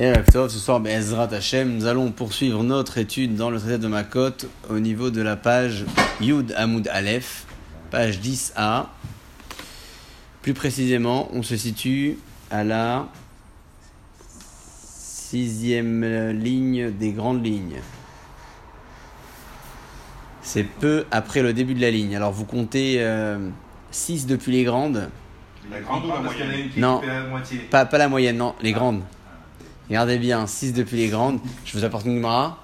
Et ce soir, Ezrat Hashem, nous allons poursuivre notre étude dans le traité de Makot au niveau de la page Yud Hamoud Aleph, page 10a. Plus précisément, on se situe à la sixième ligne des grandes lignes. C'est peu après le début de la ligne. Alors vous comptez 6 euh, depuis les grandes. La grande ou la moyenne Non, pas, pas la moyenne, non, les grandes. Regardez bien, 6 depuis les grandes. Je vous apporte une mara.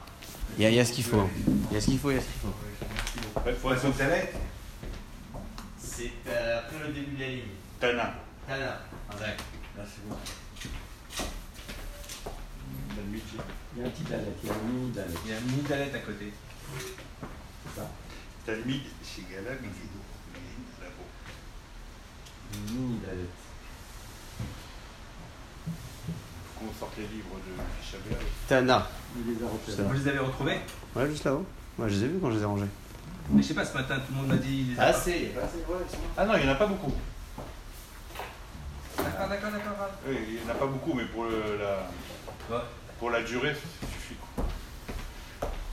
Il y, a ce qu'il faut. Il y a ce qu'il faut, il y a ce qu'il faut. Il faut être C'est euh, après le début de la ligne. Tana. Tana. Ah, d'accord. C'est bon. Il y a un petit dalet, il y a un mini dalet. Il y a un mini dalet à côté. C'est ça. Talmid chez Gala, Midido. Mini dalet. Qu'on sorte les livres de Chabert. Tana. Vous les avez retrouvés Ouais, juste là-haut. Moi, je les ai vus quand je les ai rangés. Mais je sais pas, ce matin, tout le monde m'a dit. Ah, c'est. Ah non, il n'y en a pas beaucoup. D'accord, d'accord, d'accord. Oui, il n'y en a pas beaucoup, mais pour, le, la, pour la durée, ça suffit.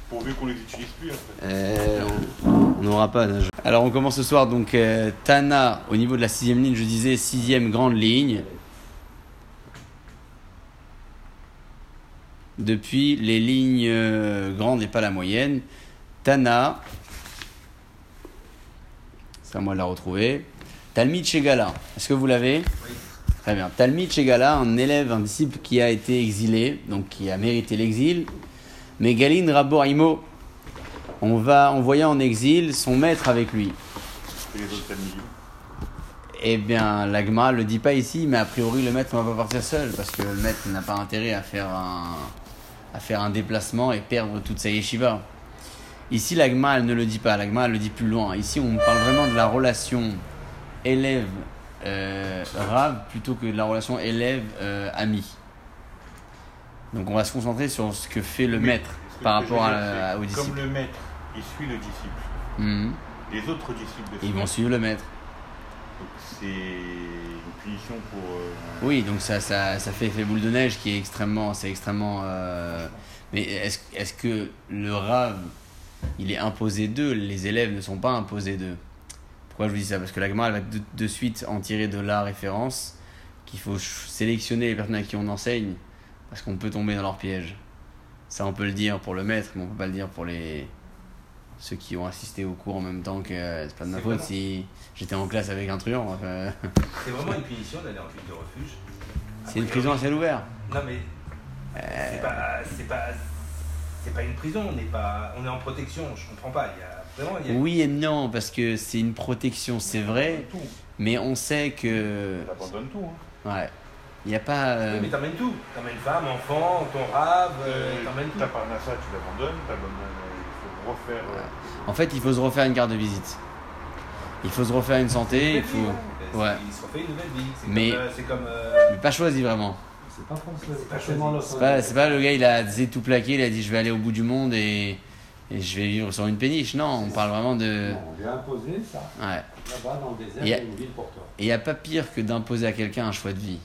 Pourvu qu'on les utilise plus. En fait. euh, on n'aura pas d'âge. Alors, on commence ce soir. Donc, euh, Tana, au niveau de la sixième ligne, je disais sixième grande ligne. Depuis les lignes euh, grandes et pas la moyenne. Tana, c'est à moi de la retrouver. Talmid Shegala, est-ce que vous l'avez? Oui. Très bien. Talmid Shegala, un élève, un disciple qui a été exilé, donc qui a mérité l'exil. Mais Galin Raboraimo, on va envoyer en exil son maître avec lui. Et les autres eh bien, l'agma le dit pas ici, mais a priori le maître ne va pas partir seul parce que le maître n'a pas intérêt à faire un, à faire un déplacement et perdre toute sa yeshiva. Ici, l'agma, elle ne le dit pas, l'agma, elle le dit plus loin. Ici, on parle vraiment de la relation élève-rave euh, plutôt que de la relation élève-ami. Donc, on va se concentrer sur ce que fait le maître par rapport à, au disciple. Comme le maître, il suit le disciple. Mhm. Les autres disciples de Ils vont suivre le maître. C'est une punition pour. euh, Oui, donc ça, ça, ça fait effet boule de neige qui est extrêmement. C'est extrêmement euh, Mais est-ce est que le rave, il est imposé d'eux? Les élèves ne sont pas imposés d'eux. Pourquoi je vous dis ça? Parce que la Gemara, va de, suite en tirer de la référence qu'il faut sélectionner les personnes à qui on enseigne parce qu'on peut tomber dans leur piège. Ça, on peut le dire pour le maître, mais on peut pas le dire pour les ceux qui ont assisté au cours en même temps que euh, c'est pas de ma faute vraiment- si j'étais en classe avec un truand. euh, C'est vraiment une punition d'aller en ville de refuge. c'est une prison à ciel ouvert. Non mais c'est pas, c'est pas, c'est pas une prison. On est pas, on est en protection. Je comprends pas. Il y a vraiment, il y a Oui et non, parce que c'est une protection, c'est vrai, tout. mais on sait que. T'abandonnes tout. Hein. Ouais. Il n'y a pas. euh, Oui, mais t'emmènes tout. T'emmènes femme, enfant, ton rave, euh, t'emmènes tout. T'as pas ça, tu l'abandonnes, t'abandonnes. Refaire. euh, En fait, il faut se refaire une carte de visite. Il faut se refaire une santé, il faut. Ouais. Il se refait une nouvelle vie. C'est Mais- comme, euh, c'est comme. euh, Mais pas choisi vraiment. C'est pas français, C'est c'est pas C'est le gars, il a tout plaqué, il a dit je vais aller au bout du monde et, et je vais vivre sur une péniche. Non, on parle vraiment de. Non, on lui a imposé ça, Ouais. là-bas dans le désert, Il y a- une ville pour toi. Et il n'y a pas pire que d'imposer à quelqu'un un choix de vie.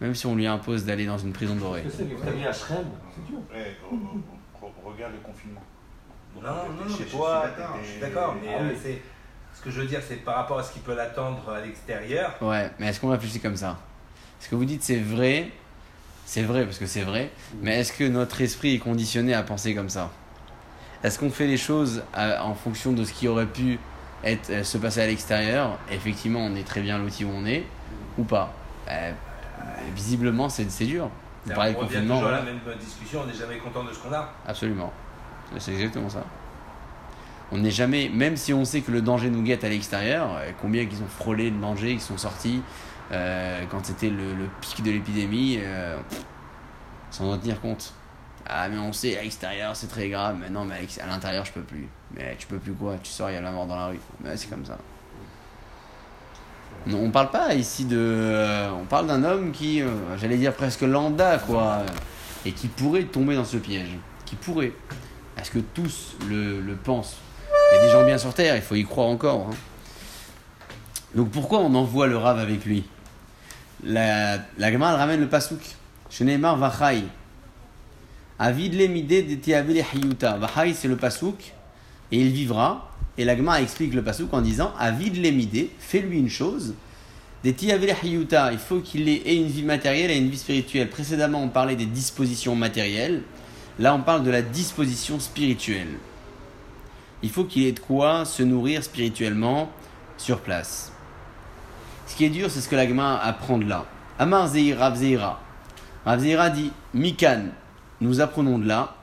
Même si on lui impose d'aller dans une prison dorée. Qu'est-ce que c'est que t'as mis à Shrem C'est dur. ouais, re- re- regarde le confinement. Non, non, non, Chez mais je suis toi, Je suis d'accord. Mais Ah euh, oui. c'est ce que je veux dire, c'est par rapport à ce qui peut l'attendre à l'extérieur. Ouais, mais est-ce qu'on réfléchit comme ça? Ce que vous dites, c'est vrai? C'est vrai parce que c'est vrai. Mais est-ce que notre esprit est conditionné à penser comme ça? Est-ce qu'on fait les choses à- en fonction de ce qui aurait pu être, euh, se passer à l'extérieur? Effectivement, on est très bien loti où on est, ou pas? Euh, Visiblement, c'est dur. On revient confinement, toujours à la même discussion. On n'est jamais content de ce qu'on a. Absolument. C'est exactement ça. On n'est jamais, même si on sait que le danger nous guette à l'extérieur, euh, combien qu'ils ont frôlé le danger, qu'ils sont sortis euh, quand c'était le, le pic de l'épidémie, euh, sans en tenir compte. Ah mais on sait à l'extérieur c'est très grave, mais non mais à l'intérieur je peux plus. Mais tu peux plus quoi? Tu sors il y a la mort dans la rue. Mais c'est comme ça. On parle pas ici de, euh, on parle d'un homme qui, euh, j'allais dire presque lambda quoi, et qui pourrait tomber dans ce piège, qui pourrait. Est-ce que tous le, pensent Il y a des gens bien sur terre, il faut y croire encore. hein. Donc pourquoi on envoie le rave avec lui? La, la ramène le pasouk. Sheneemar Vachai. Avid lemide de hiyuta. Vachai, c'est le pasouk, et il vivra. Et l'agma explique le pasouk en disant Avid lemide, fais-lui une chose. Des il faut qu'il ait une vie matérielle et une vie spirituelle. Précédemment, on parlait des dispositions matérielles. Là, on parle de la disposition spirituelle. Il faut qu'il ait de quoi se nourrir spirituellement sur place. Ce qui est dur, c'est ce que l'agma apprend de là. Amar Zeira, Rav Zeira. Rav dit Mikan, nous apprenons de là.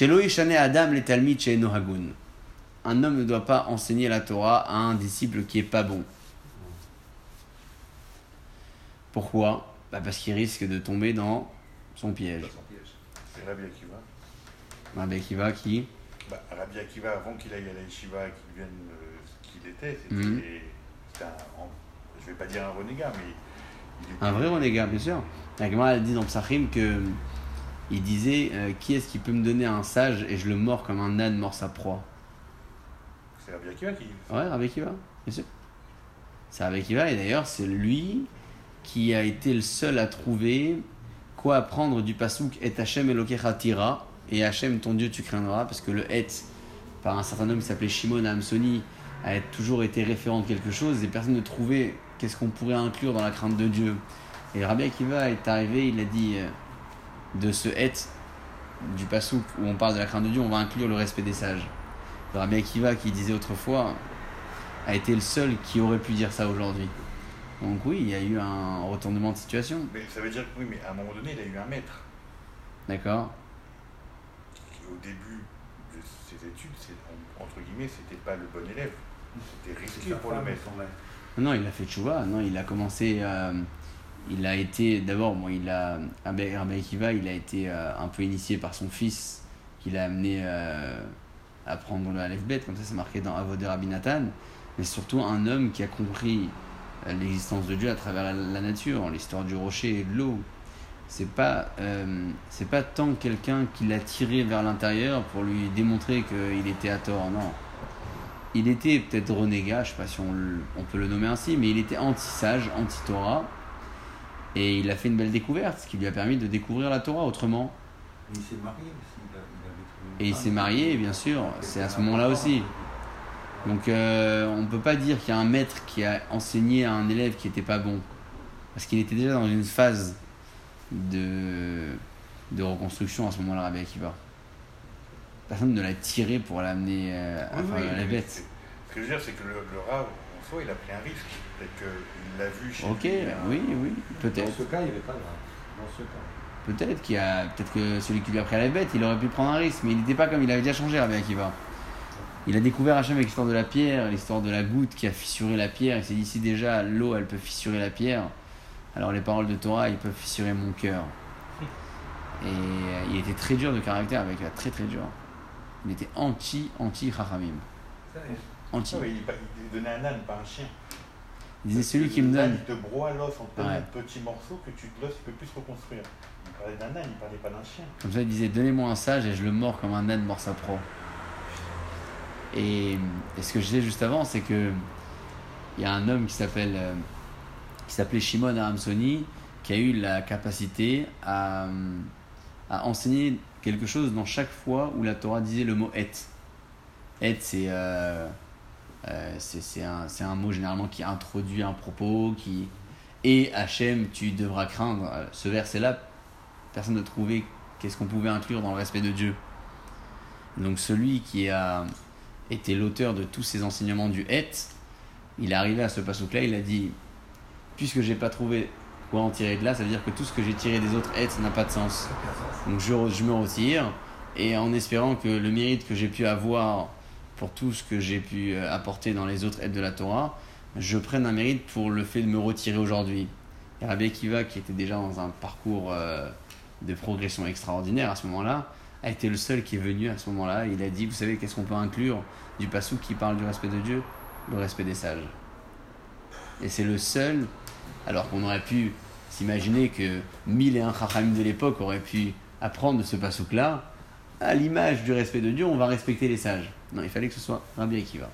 Loïchane Adam, les Talmid, chez Nohagun. Un homme ne doit pas enseigner la Torah à un disciple qui est pas bon. Pourquoi? Bah Parce qu'il risque de tomber dans son piège. C'est Rabbi Akiva. Rabbi Akiva qui? Bah, Rabbi Akiva, avant qu'il aille à la yeshiva, qu'il devienne euh, ce qu'il était, c'était Mhm. c'était un, en- je vais pas dire un renégat, mais il était- Un vrai renégat, bien sûr. La Gemara dit dans Psachim que il disait euh, Qui est-ce qui peut me donner un sage et je le mords comme un âne mord sa proie? C'est Rabbi Akiva qui. Ouais, Rabbi Akiva, bien sûr. C'est Rabbi Akiva, et d'ailleurs, c'est lui qui a été le seul à trouver quoi apprendre du pasouk Et Hachem Elokecha Tira, et Hachem ton Dieu tu craindras, parce que le Et, par un certain homme qui s'appelait Shimon Hamsoni, a toujours été référent de quelque chose, et personne ne trouvait qu'est-ce qu'on pourrait inclure dans la crainte de Dieu. Et Rabbi Akiva est arrivé, il a dit euh, de ce Et du pasouk où on parle de la crainte de Dieu, on va inclure le respect des sages. Le Rabbi Akiva qui disait autrefois a été le seul qui aurait pu dire ça aujourd'hui. Donc oui, il y a eu un retournement de situation. Mais ça veut dire que oui, mais à un moment donné, il a eu un maître. D'accord qui, au début de ses études, entre guillemets, c'était pas le bon élève. C'était risqué pour le maître. Non, il a fait tchouva. Non, il a commencé. euh, il a été. D'abord, bon, il a. Rabbi Akiva, il a été euh, un peu initié par son fils, qui l'a amené euh, à prendre le Aleph-Bet, comme ça c'est marqué dans Avod de Rabbi Nathan. Mais surtout un homme qui a compris euh, l'existence de Dieu à travers la, nature, l'histoire du rocher et de l'eau. C'est pas, euh, c'est pas tant quelqu'un qui l'a tiré vers l'intérieur pour lui démontrer qu'il était à tort, non il était peut-être renégat, je sais pas si on, peut le nommer ainsi, mais il était anti-sage, anti-Torah. Et il a fait une belle découverte, ce qui lui a permis de découvrir la Torah autrement. Il s'est marié. Et il s'est marié, bien sûr, c'est à ce moment-là aussi. Donc euh, on ne peut pas dire qu'il y a un maître qui a enseigné à un élève qui n'était pas bon. Parce qu'il était déjà dans une phase de, de reconstruction à ce moment-là, Rabbi Akiva. Personne ne l'a tiré pour l'amener euh, à Oui, faire oui, la bête. Ce que je veux dire, c'est que le, le Rav, en soi, il a pris un risque. Peut-être qu'il l'a vu chez Ok, lui, a- oui, oui, Dans peut-être. ce cas, il n'est pas grave. Dans ce cas. Peut-être qu'il a, peut-être que celui qui lui a pris à la bête, il aurait pu prendre un risque, mais il n'était pas comme il avait déjà changé, Rabbi Akiva. Il a découvert Hachem avec l'histoire de la pierre, l'histoire de la goutte qui a fissuré la pierre. Il s'est dit si déjà l'eau, elle peut fissurer la pierre, alors les paroles de Torah, ils peuvent fissurer mon cœur. Et euh, il était très dur de caractère avec la très très dur. Il était anti anti Chachamim. Anti. Ah il, il donnait un âne, pas un chien. Il disait celui qui me donne. Il te broie l'os en Ouais. petits morceaux que tu l'os il peut plus reconstruire. Parlait d'un âne, il parlait pas d'un chien. Comme ça, il disait Donnez-moi un sage et je le mords comme un âne mord sa proie. Et, ce que je disais juste avant, c'est que il y a un homme qui s'appelle euh, qui s'appelait Shimon Aramsoni qui a eu la capacité à, enseigner quelque chose dans chaque fois où la Torah disait le mot et. Et, c'est euh, euh, c'est un, un mot généralement qui introduit un propos, qui. Et Hachem, tu devras craindre. Ce verset-là, personne ne trouvait qu'est-ce qu'on pouvait inclure dans le respect de Dieu. Donc celui qui a été l'auteur de tous ces enseignements du Et, il est arrivé à ce passage-là, il a dit, puisque j'ai pas trouvé quoi en tirer de là, ça veut dire que tout ce que j'ai tiré des autres Et n'a pas de sens. Donc je, me retire, et en espérant que le mérite que j'ai pu avoir pour tout ce que j'ai pu euh, apporter dans les autres aides de la Torah, je prenne un mérite pour le fait de me retirer aujourd'hui. Rabbi Akiva, qui était déjà dans un parcours euh, de progression extraordinaire à ce moment-là, a été le seul qui est venu à ce moment-là. Il a dit, vous savez, qu'est-ce qu'on peut inclure du passou qui parle du respect de Dieu? Le respect des sages. Et c'est le seul, alors qu'on aurait pu s'imaginer que mille et un chachamim de l'époque auraient pu apprendre de ce passouk-là, à l'image du respect de Dieu, on va respecter les sages. Non, il fallait que ce soit Rabbi Akiva.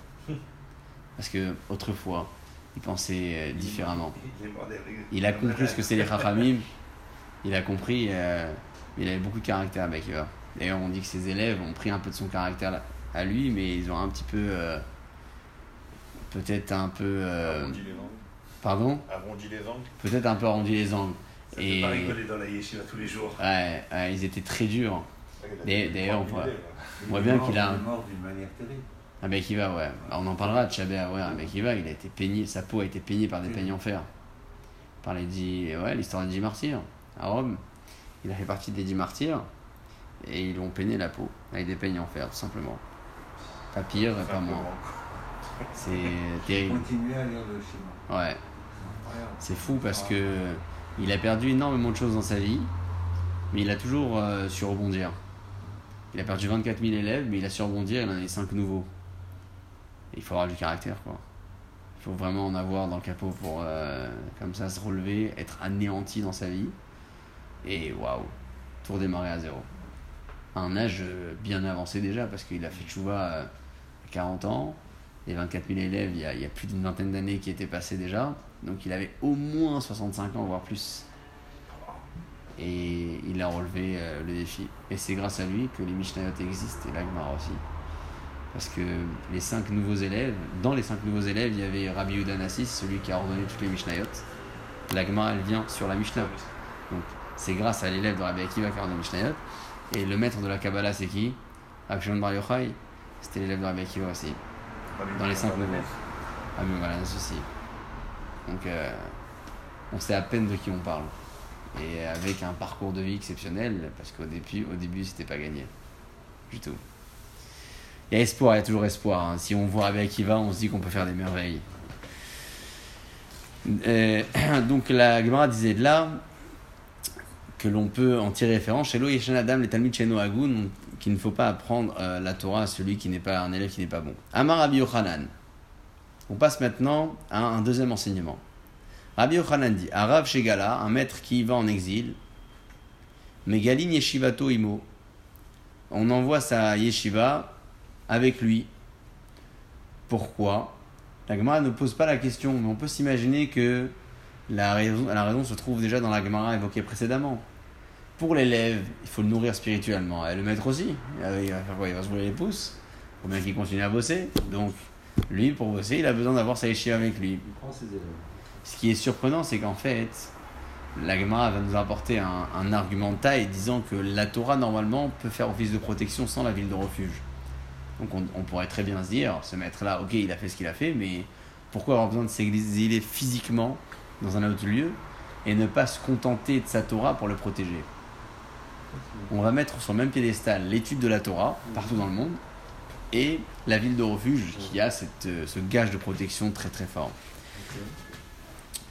Parce que autrefois, il pensait euh, différemment. Il a compris ce que c'est les chachamim. Il a compris, euh, il avait beaucoup de caractère, Akiva. D'ailleurs, on dit que ses élèves ont pris un peu de son caractère à lui, mais ils ont un petit peu. euh, peut-être un peu. euh, Arrondi les angles. pardon? Arrondi les angles. Peut-être un peu arrondi les angles. Ça Et. pas rigoler dans la yeshiva tous les jours. Ouais, ouais, ils étaient très durs. D'ailleurs, on voit- On bien qu'il a Il est mort d'une manière terrible. Un mec qui va, ouais. Bah, On en parlera de Chabé ouais. Un mec qui va, il a été peigné, sa peau a été peignée par des Mhm. peignes en fer. Par les dix. Ouais, l'histoire des dix martyrs à Rome. Il a fait partie des dix martyrs et ils lui ont peigné la peau avec des peignes en fer, tout simplement. Pas pire et pas moins. C'est terrible. Continuez à lire le. Ouais. C'est fou parce que il a perdu énormément de choses dans sa vie, mais il a toujours euh, su rebondir. Il a perdu 24 000 élèves, mais il a su rebondir, il en a eu 5 nouveaux. Et il faut avoir du caractère, quoi. Il faut vraiment en avoir dans le capot pour, euh, comme ça, se relever, être anéanti dans sa vie. Et waouh, tout redémarrer à zéro. Un âge euh, bien avancé déjà, parce qu'il a fait Chouva à 40 ans, et 24 000 élèves, il y a, plus d'une vingtaine d'années qui étaient passées déjà. Donc il avait au moins 65 ans, voire plus. Et il a relevé euh, le défi. Et c'est grâce à lui que les Mishnayot existent et l'Agmara aussi. Parce que les cinq nouveaux élèves, dans les cinq nouveaux élèves, il y avait Rabbi Yehuda Nassis, celui qui a ordonné toutes les Mishnayot. L'Agmara, elle vient sur la Mishnah. Donc c'est grâce à l'élève de Rabbi Akiva qui a les Mishnayot. Et le maître de la Kabbalah, c'est qui? Rabbi Bar Yochai. C'était l'élève de Rabbi Akiva aussi. Dans les cinq nouveaux. Ah mais voilà, souci. Donc euh, on sait à peine de qui on parle. Et avec un parcours de vie exceptionnel, parce qu'au début, au début c'était pas gagné. Du tout. Il y a espoir, il y a toujours espoir. hein. Si on voit avec Akiva, on se dit qu'on peut faire des merveilles. Euh, donc la Gemara disait de là que l'on peut en tirer référence chez Yeshan Adam, les Talmud chez Noagun, qu'il ne faut pas apprendre euh, la Torah à celui qui n'est pas un élève qui n'est pas bon. Amar Rabbi Yochanan. On passe maintenant à un deuxième enseignement. Rabbi Yochanan dit Arav Shegala, un maître qui va en exil, Megalin Yeshivato Imo. On envoie sa yeshiva avec lui. Pourquoi? La Gemara ne pose pas la question, mais on peut s'imaginer que la raison, la raison se trouve déjà dans la Gemara évoquée précédemment. Pour l'élève, il faut le nourrir spirituellement. Et le maître aussi. Il va faire quoi Il va se brûler les pouces. Faut bien qu'il continue à bosser. Donc, lui, pour bosser, il a besoin d'avoir sa yeshiva avec lui. Ce qui est surprenant, c'est qu'en fait, la Gemara va nous apporter un, un argument de taille disant que la Torah, normalement, peut faire office de protection sans la ville de refuge. Donc on, on pourrait très bien se dire, ce maître-là, ok, il a fait ce qu'il a fait, mais pourquoi avoir besoin de s'exiler physiquement dans un autre lieu et ne pas se contenter de sa Torah pour le protéger? On va mettre sur le même piédestal l'étude de la Torah, partout dans le monde, et la ville de refuge qui a cette, euh, ce gage de protection très très fort.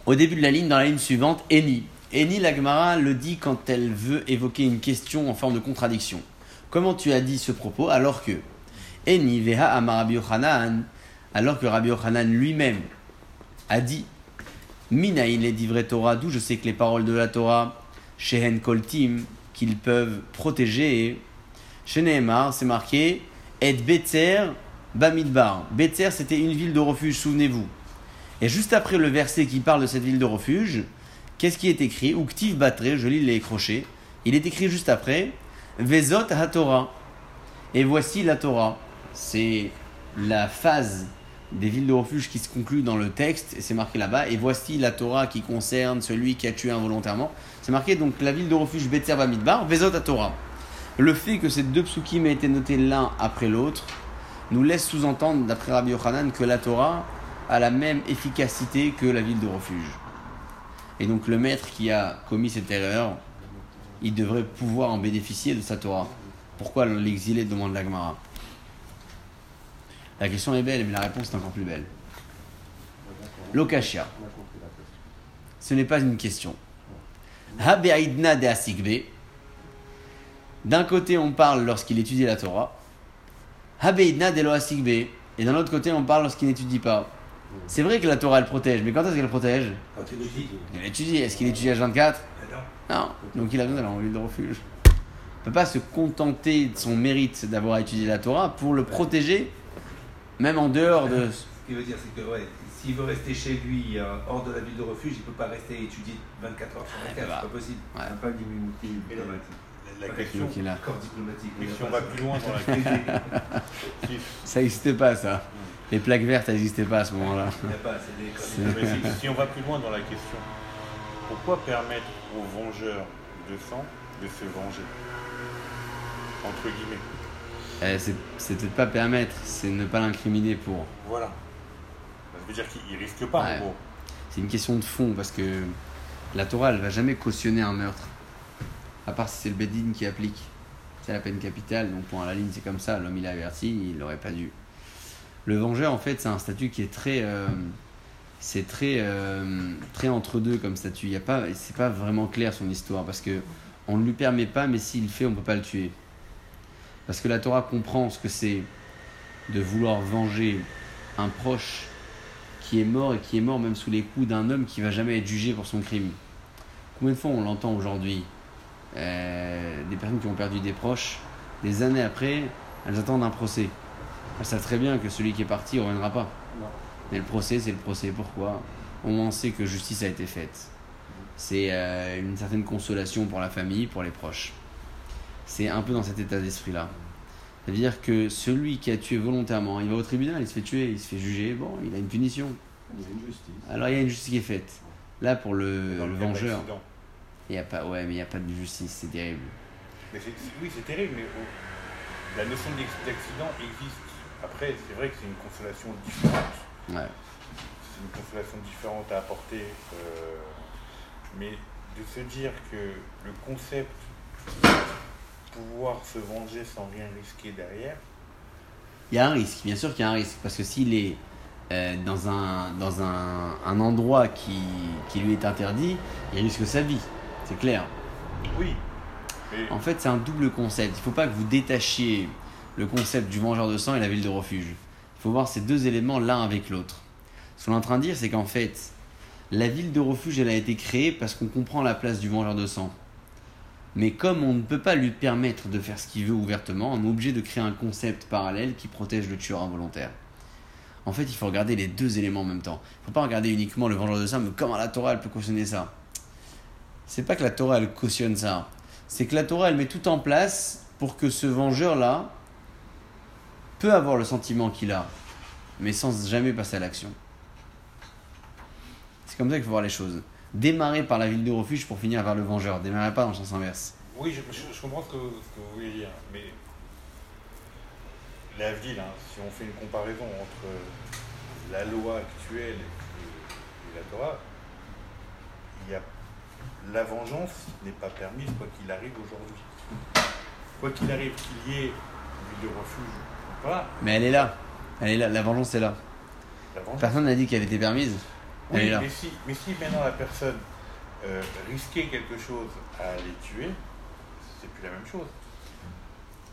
Au début de la ligne, dans la ligne suivante, Eni. Eni, la Gemara le dit quand elle veut évoquer une question en forme de contradiction. Comment tu as dit ce propos alors que Eni veha Rabbi Yochanan, alors que Rabbi Yochanan lui-même a dit Minaïn les divrei Torah, d'où je sais que les paroles de la Torah, Shehen Koltim, qu'ils peuvent protéger. Chez Nehemar, c'est marqué Et Betzer Bamidbar. Betzer, c'était une ville de refuge, souvenez-vous. Et juste après le verset qui parle de cette ville de refuge, qu'est-ce qui est écrit? Uktiv Batre, je lis les crochets. Il est écrit juste après Vezot HaTorah. Et voici la Torah. C'est la phase des villes de refuge qui se conclut dans le texte, et c'est marqué là-bas. Et voici la Torah qui concerne celui qui a tué involontairement. C'est marqué donc la ville de refuge Betzer Bamidbar, Vezot HaTorah. Le fait que ces deux psukim aient été notés l'un après l'autre nous laisse sous-entendre, d'après Rabbi Yochanan, que la Torah a la même efficacité que la ville de refuge. Et donc le maître qui a commis cette erreur, il devrait pouvoir en bénéficier de sa Torah. Pourquoi l'exilé demande la Gemara? La question est belle, mais la réponse est encore plus belle. Lokashia. Ce n'est pas une question. Habeidna de. D'un côté, on parle lorsqu'il étudie la Torah. Habeidna de. Et d'un autre côté, on parle lorsqu'il n'étudie pas. C'est vrai que la Torah, elle protège, mais quand est-ce qu'elle protège Quand Il étudie. Est-ce qu'il étudie H24 Mais non. Non. Donc il a besoin d'aller en ville de refuge. Il ne peut pas se contenter de son mérite d'avoir étudié la Torah pour le protéger, même en dehors de. Ce qui veut dire, c'est que ouais, s'il veut rester chez lui, euh, hors de la ville de refuge, il peut pas rester étudier 24 heures sur 24, bah. c'est pas possible. Ouais. Pas la- diplomatique. La question, Donc, il a- Corps diplomatique. mais si on va plus loin dans la question, Ça n'existait pas, ça. Les plaques vertes, elles n'existaient pas à ce moment-là. Si- on va plus loin dans la question, pourquoi permettre aux vengeurs de sang de se venger? Entre guillemets. Eh, c'est peut-être pas permettre, c'est ne pas l'incriminer pour. Voilà. Ça veut dire qu'ils risquent pas, Ouais. en gros. C'est une question de fond parce que la Torah, elle va jamais cautionner un meurtre. À part si c'est le Bedin qui applique. C'est la peine capitale, donc à la ligne, c'est comme ça. L'homme, il a averti, il n'aurait pas dû. Le vengeur, en fait, c'est un statut qui est très. euh, c'est très, euh, très entre deux comme statut. Il y a pas, c'est pas vraiment clair son histoire parce que on ne lui permet pas, mais s'il le fait, on peut pas le tuer. Parce que la Torah comprend ce que c'est de vouloir venger un proche qui est mort et qui est mort même sous les coups d'un homme qui va jamais être jugé pour son crime. Combien de fois on l'entend aujourd'hui Euh, Des personnes qui ont perdu des proches, des années après, elles attendent un procès. Elles savent très bien que celui qui est parti ne reviendra pas. Non. Mais le procès, c'est le procès. Pourquoi? Au moins on sait que justice a été faite. C'est euh, une certaine consolation pour la famille, pour les proches. C'est un peu dans cet état d'esprit-là. C'est-à-dire que celui qui a tué volontairement, il va au tribunal, il se fait tuer, il se fait juger, bon, il a une punition. Il y a une justice. Alors il y a une justice qui est faite. Là, pour le, Dans le vengeur, il y a pas, ouais, mais il n'y a pas de justice, c'est terrible. Mais oui, c'est terrible, mais oh, la notion d'accident existe. Après, c'est vrai que c'est une consolation différente. Ouais. C'est une consolation différente à apporter. euh, mais de se dire que le concept pouvoir se venger sans rien risquer derrière, Il y a un risque, bien sûr qu'il y a un risque, parce que s'il est euh, dans, un, dans un, un endroit qui, qui lui est interdit, il risque sa vie, c'est clair. oui. En fait, c'est un double concept. Il ne faut pas que vous détachiez le concept du vengeur de sang et la ville de refuge. Il faut voir ces deux éléments l'un avec l'autre. Ce qu'on est en train de dire, c'est qu'en fait, la ville de refuge, elle a été créée parce qu'on comprend la place du vengeur de sang. Mais comme on ne peut pas lui permettre de faire ce qu'il veut ouvertement, on est obligé de créer un concept parallèle qui protège le tueur involontaire. En fait, il faut regarder les deux éléments en même temps. Il ne faut pas regarder uniquement le vengeur de sang, mais comment la Torah elle peut cautionner ça? C'est pas que la Torah elle cautionne ça c'est que la Torah elle met tout en place pour que ce vengeur là peut avoir le sentiment qu'il a, mais sans jamais passer à l'action. C'est comme ça qu'il faut voir les choses. Démarrer par la ville de refuge pour finir vers le vengeur. Démarrer pas dans le sens inverse. oui, je, je- je comprends ce que, ce que vous voulez dire. Mais la ville, hein, si on fait une comparaison entre la loi actuelle et, et la Torah, il y a la vengeance n'est pas permise quoi qu'il arrive aujourd'hui. Quoi qu'il arrive, qu'il y ait une ville de refuge ou pas, Mais elle est là. Elle est là. La vengeance est là. la vengeance. Personne n'a dit qu'elle était permise. Oui, mais si, mais si maintenant la personne euh, risquait quelque chose à les tuer, c'est plus la même chose.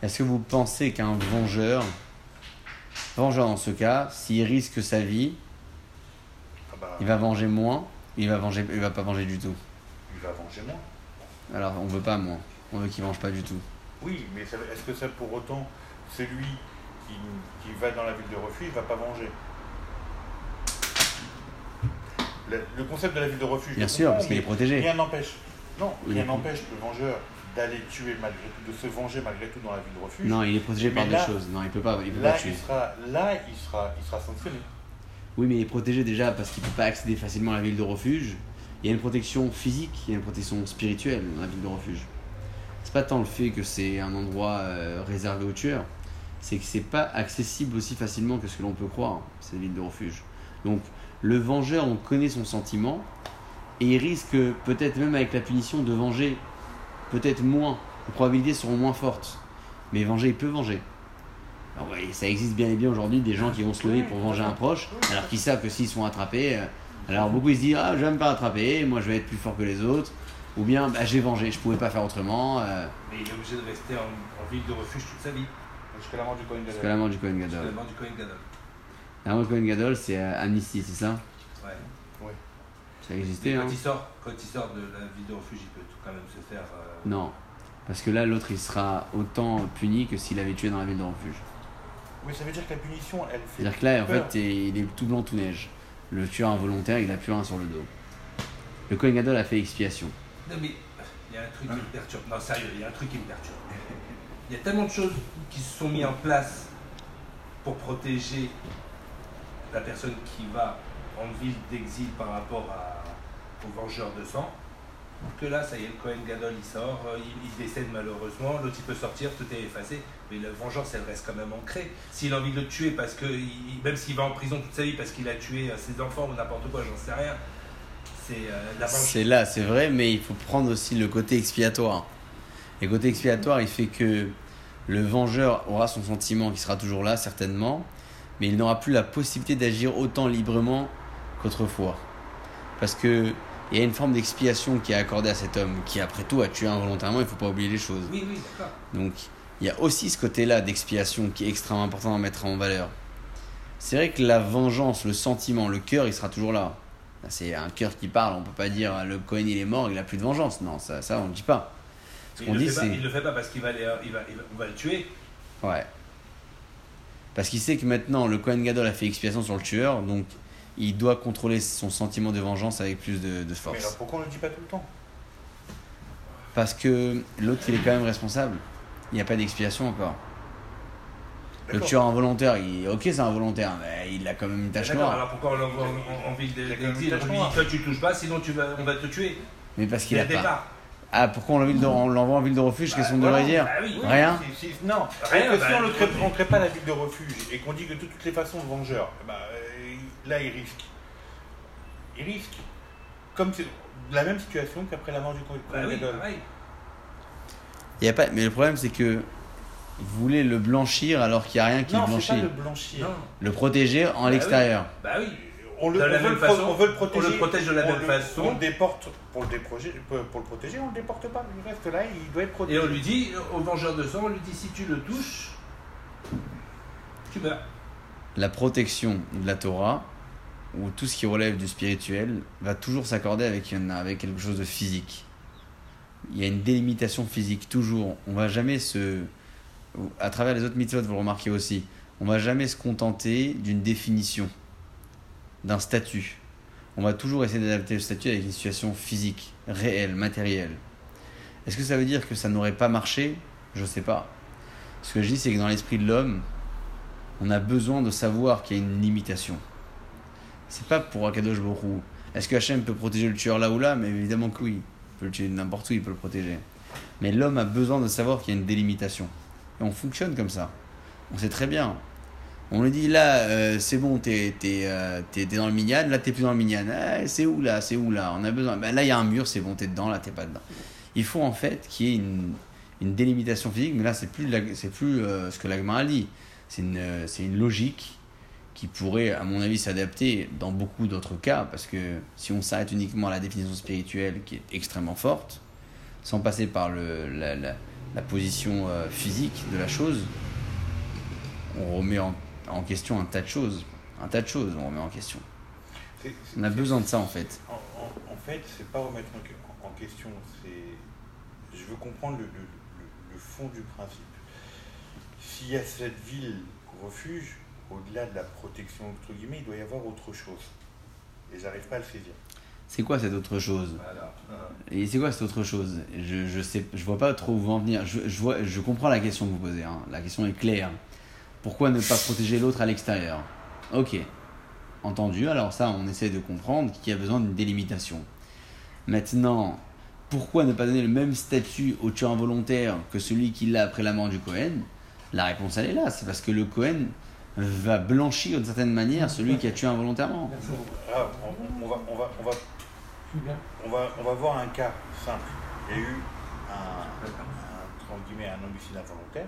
Est-ce que vous pensez qu'un vengeur, vengeur dans ce cas, s'il risque sa vie, Ah bah, il va venger moins, il va venger, il va pas venger du tout? il va venger moins. Alors on veut pas moins. On veut qu'il venge pas du tout. Oui, mais est-ce que ça pour autant, celui qui, qui va dans la ville de refuge, va pas venger? Le, le concept de la ville de refuge, Bien sûr, parce qu'il est protégé. Rien n'empêche. Non, rien n'empêche le vengeur d'aller tuer malgré tout, de se venger malgré tout dans la ville de refuge. Non, il est protégé par Mais là- choses. Non, il peut pas, il peut là, pas tuer. il sera, là, il sera, il sera sanctionné. Oui, mais il est protégé déjà parce qu'il peut pas accéder facilement à la ville de refuge. Il y a une protection physique, il y a une protection spirituelle dans la ville de refuge. C'est pas tant le fait que c'est un endroit euh, réservé aux tueurs, c'est que c'est pas accessible aussi facilement que ce que l'on peut croire, cette ville de refuge. Donc, le vengeur, on connaît son sentiment et il risque peut-être même avec la punition de venger peut-être moins. Les probabilités seront moins fortes. Mais venger, il peut venger. Alors, ouais, ça existe bien et bien aujourd'hui des gens qui vont se lever pour venger un proche, alors qu'ils savent que s'ils sont attrapés, euh, alors beaucoup ils se disent ah je vais me faire attraper, moi je vais être plus fort que les autres, ou bien bah, j'ai vengé, je pouvais pas faire autrement, euh, Mais il est obligé de rester en, en ville de refuge toute sa vie. Jusqu'à la mort du Cohen Jusqu'à la Gadol. mort du Cohen Gadol. Du Kohen Gadol c'est euh, amnistie, c'est ça? Ouais. Ça Mais existait hein quand, il sort, quand il sort de la ville de refuge, il peut tout quand même se faire. euh, Non, parce que là l'autre il sera autant puni que s'il avait tué dans la ville de refuge. Oui, ça veut dire que la punition, elle fait. C'est-à-dire que là en fait il est tout blanc tout neige. Le tueur involontaire, il a plus rien sur le dos. Le Kohen Gadol a fait expiation. Non mais il y a un truc qui me perturbe. Non sérieux, il y a un truc qui me perturbe. Il y a tellement de choses qui se sont mis en place pour protéger la personne qui va en ville d'exil par rapport à, aux vengeurs de sang. Que là, ça y est, le Cohen Gadol il sort, euh, il, décède malheureusement, l'autre il peut sortir, tout est effacé, mais la vengeance elle reste quand même ancrée. S'il a envie de le tuer parce que, même s'il va en prison toute sa vie parce qu'il a tué euh, ses enfants ou n'importe quoi, j'en sais rien, c'est euh, la. C'est là, c'est vrai, mais il faut prendre aussi le côté expiatoire. Et le côté expiatoire, il fait que le vengeur aura son sentiment qui sera toujours là, certainement, mais il n'aura plus la possibilité d'agir autant librement qu'autrefois. Parce que il y a une forme d'expiation qui est accordée à cet homme, qui après tout a tué involontairement, il ne faut pas oublier les choses. Oui, oui. Donc, il y a aussi ce côté-là d'expiation qui est extrêmement important à mettre en valeur. C'est vrai que la vengeance, le sentiment, le cœur, il sera toujours là. C'est un cœur qui parle, on peut pas dire le Cohen il est mort, il a plus de vengeance. Non, ça, ça on ne dit pas. Ce Il qu'on le, dit fait pas, c'est. il le fait pas parce qu'il va, aller, il va, il va, on va le tuer. Ouais. Parce qu'il sait que maintenant le Cohen Gadol a fait expiation sur le tueur, donc il doit contrôler son sentiment de vengeance avec plus de, de Mais force. alors pourquoi on le dit pas tout le temps? Parce que l'autre il est quand même responsable. Il n'y a pas d'expiation encore. Le tueur involontaire, il... ok c'est involontaire, mais il a quand même une tache D'accord, noire. alors pourquoi on l'envoie en, en- en ville d'exil On lui dit toi tu touches pas, sinon tu vas, on va te tuer. Mais parce qu'il a pas. Ah, pourquoi on l'envoie en ville de refuge? Qu'est-ce qu'on Bah, devrait voilà. dire Bah oui. Rien? Si- si- non, Rien, parce que si bah, on ne crée, on crée pas la ville de refuge et qu'on dit que de toutes les façons le vengeur, bah, euh, là il risque. Il risque. Comme c'est la même situation qu'après la mort du Cohen Bah oui. Il y a pas... Mais le problème c'est que vous voulez le blanchir alors qu'il n'y a rien qui Non, le c'est blanchit. pas Le... le blanchir. Non. protéger en Bah l'extérieur. Bah oui. On, le, De la on veut même le pro- façon, on veut le on protéger. le protège de la on même le- façon. On le déporte pour le, déproger- pour, pour le protéger, on le déporte pas. Il reste là, il doit être protégé. Et on lui dit, au vengeur de sang, on lui dit si tu le touches, tu meurs. La protection de la Torah, ou tout ce qui relève du spirituel, va toujours s'accorder avec, avec quelque chose de physique. Il y a une délimitation physique, toujours. On va jamais se. À travers les autres mitzvot, vous le remarquez aussi, on va jamais se contenter d'une définition, d'un statut. On va toujours essayer d'adapter le statut avec une situation physique, réelle, matérielle. Est-ce que ça veut dire que ça n'aurait pas marché? Je ne sais pas. Ce que je dis, c'est que dans l'esprit de l'homme, on a besoin de savoir qu'il y a une limitation. C'est pas pour Akadosh Borou. Est-ce que Hachem peut protéger le tueur là ou là? Mais évidemment que oui. Il peut le tuer n'importe où, il peut le protéger. Mais l'homme a besoin de savoir qu'il y a une délimitation. Et on fonctionne comme ça. On sait très bien. On lui dit là, euh, c'est bon, t'es t'es, euh, dans le minyan, là t'es plus dans le minyan. Ah, c'est où là C'est où là? On a besoin. Ben, là il y a un mur, c'est bon, t'es dedans, là t'es pas dedans. Il faut en fait qu'il y ait une, une délimitation physique, mais là c'est plus, plus euh, ce que l'Agma a dit. C'est une, une logique qui pourrait, à mon avis, s'adapter dans beaucoup d'autres cas, parce que si on s'arrête uniquement à la définition spirituelle qui est extrêmement forte, sans passer par le, la, la- la position physique de la chose, on remet en, en question un tas de choses. Un tas de choses, on remet en question. On a besoin de ça en fait. En, en- en fait, c'est pas remettre en, que- en question. C'est, je veux comprendre le, le- le- le fond du principe. S'il y a cette ville refuge, au-delà de la protection entre guillemets, il doit y avoir autre chose. Et j'arrive pas à le saisir. C'est quoi cette autre chose? Voilà. Et c'est quoi cette autre chose? Je, je sais, je vois pas trop où vous en venir. Je, je, vois, je comprends la question que vous posez. hein. La question est claire. Pourquoi ne pas protéger l'autre à l'extérieur? Ok. Entendu. Alors ça, on essaie de comprendre qu'il y a besoin d'une délimitation. Maintenant, pourquoi ne pas donner le même statut au tueur involontaire que celui qui l'a après la mort du Cohen? La réponse, elle est là. C'est parce que le Cohen va blanchir d'une certaine manière celui qui a tué involontairement. Ah, on, on va, on, va, on, va, on, va, on va voir un cas simple. Il y a eu un, un, entre guillemets, un homicide involontaire.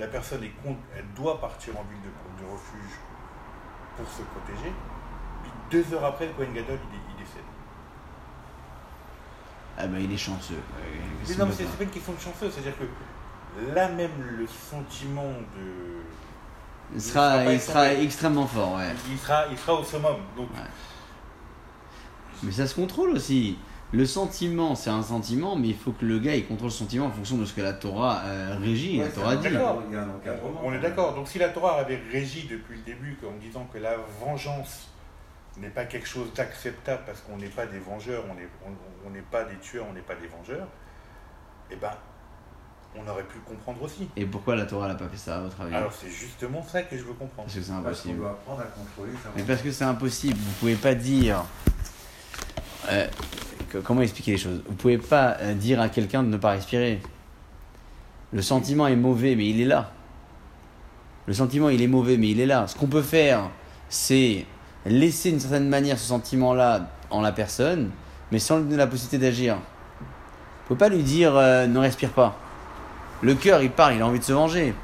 La personne est con- elle doit partir en ville de, de refuge pour se protéger. Puis deux heures après, le Cohen Gadol, il, décède. Ah ben il est chanceux. Mais non, mais c'est pas une question de chanceux, c'est-à-dire que là même le sentiment de. Il sera il sera extrêmement fort, ouais. Il sera, il sera au summum. Donc, Ouais. Mais ça se contrôle aussi. Le sentiment, c'est un sentiment, mais il faut que le gars il contrôle le sentiment en fonction de ce que la Torah euh, régit. la Torah dit. D'accord. Il y a un encadrement. on est d'accord. Donc si la Torah avait régi depuis le début en disant que la vengeance n'est pas quelque chose d'acceptable parce qu'on n'est pas des vengeurs, on n'est on, on n'est pas des tueurs, on n'est pas des vengeurs, eh ben, on aurait pu le comprendre aussi. Et pourquoi la Torah n'a pas fait ça à votre avis? Alors c'est justement ça que je veux comprendre. Parce que c'est Parce qu'on impossible. doit apprendre à contrôler sa Mais parce que c'est impossible, vous pouvez pas dire. euh, comment expliquer les choses? Vous pouvez pas euh, dire à quelqu'un de ne pas respirer. Le sentiment est mauvais, mais il est là. Le sentiment, il est mauvais, mais il est là. Ce qu'on peut faire, c'est laisser d'une certaine manière ce sentiment-là en la personne, mais sans lui donner la possibilité d'agir. Faut pas lui dire euh, ne respire pas. Le cœur, il parle, il a envie de se venger.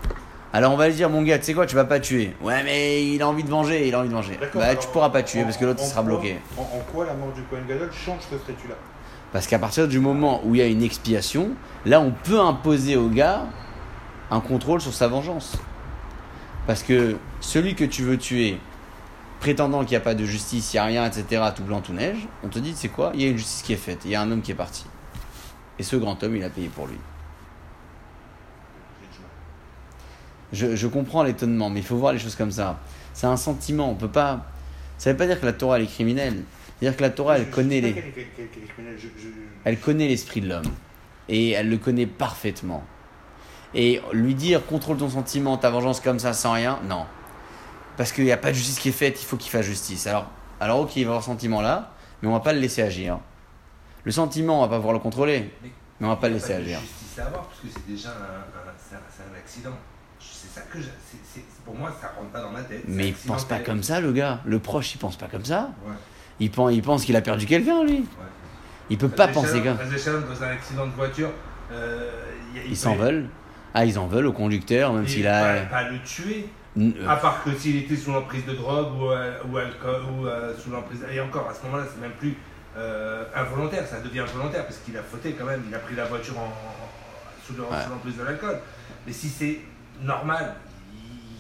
Alors on va lui dire mon gars, tu sais quoi, tu vas pas tuer. Ouais, mais il a envie de venger, il a envie de venger. Bah tu pourras pas tuer en- parce que l'autre sera quoi- bloqué. En, en quoi la mort du Cohen Gadol change ce statut-là? Parce qu'à partir du moment où il y a une expiation, là on peut imposer au gars un contrôle sur sa vengeance. Parce que celui que tu veux tuer, prétendant qu'il n'y a pas de justice, il n'y a rien, etc., tout blanc, tout neige, on te dit, c'est quoi? Il y a une justice qui est faite, il y a un homme qui est parti. Et ce grand homme, il a payé pour lui. J'ai du mal. Je, je comprends l'étonnement, mais il faut voir les choses comme ça. C'est un sentiment, on peut pas. Ça veut pas dire que la Torah elle est criminelle. C'est-à-dire que la Torah elle je connaît les, je- je- elle connaît l'esprit de l'homme et elle le connaît parfaitement. Et lui dire contrôle ton sentiment, ta vengeance comme ça sans rien, non. Parce qu'il n'y a pas de justice qui est faite, il faut qu'il fasse justice. Alors, alors ok, il va avoir ce sentiment-là, mais on va pas le laisser agir. Le sentiment, on va pas pouvoir le contrôler, Mais mais on va pas il le y a laisser de agir. justice à avoir, parce que c'est déjà un, un- c'est un, c'est un accident. Ça que je- pour moi, ça rentre pas dans ma tête. Mais il pense pas comme ça, le gars. Le proche, il pense pas comme ça. Ouais, Il pense, il pense qu'il a perdu quelqu'un, lui. ouais. Il peut pas penser comme. Shalom, dans un accident de voiture, euh, y a- Ils s'en veulent. Ah, ils en veulent au conducteur, même s'il Pas, a. pas le tuer, N- à part que s'il était sous l'emprise de drogue ou, euh, ou alcool ou euh, sous l'emprise. Et encore, à ce moment-là, c'est même plus euh, involontaire, ça devient volontaire parce qu'il a fauté quand même, il a pris la voiture en, en- sous le- Ouais. sous l'emprise de l'alcool. Mais si c'est normal,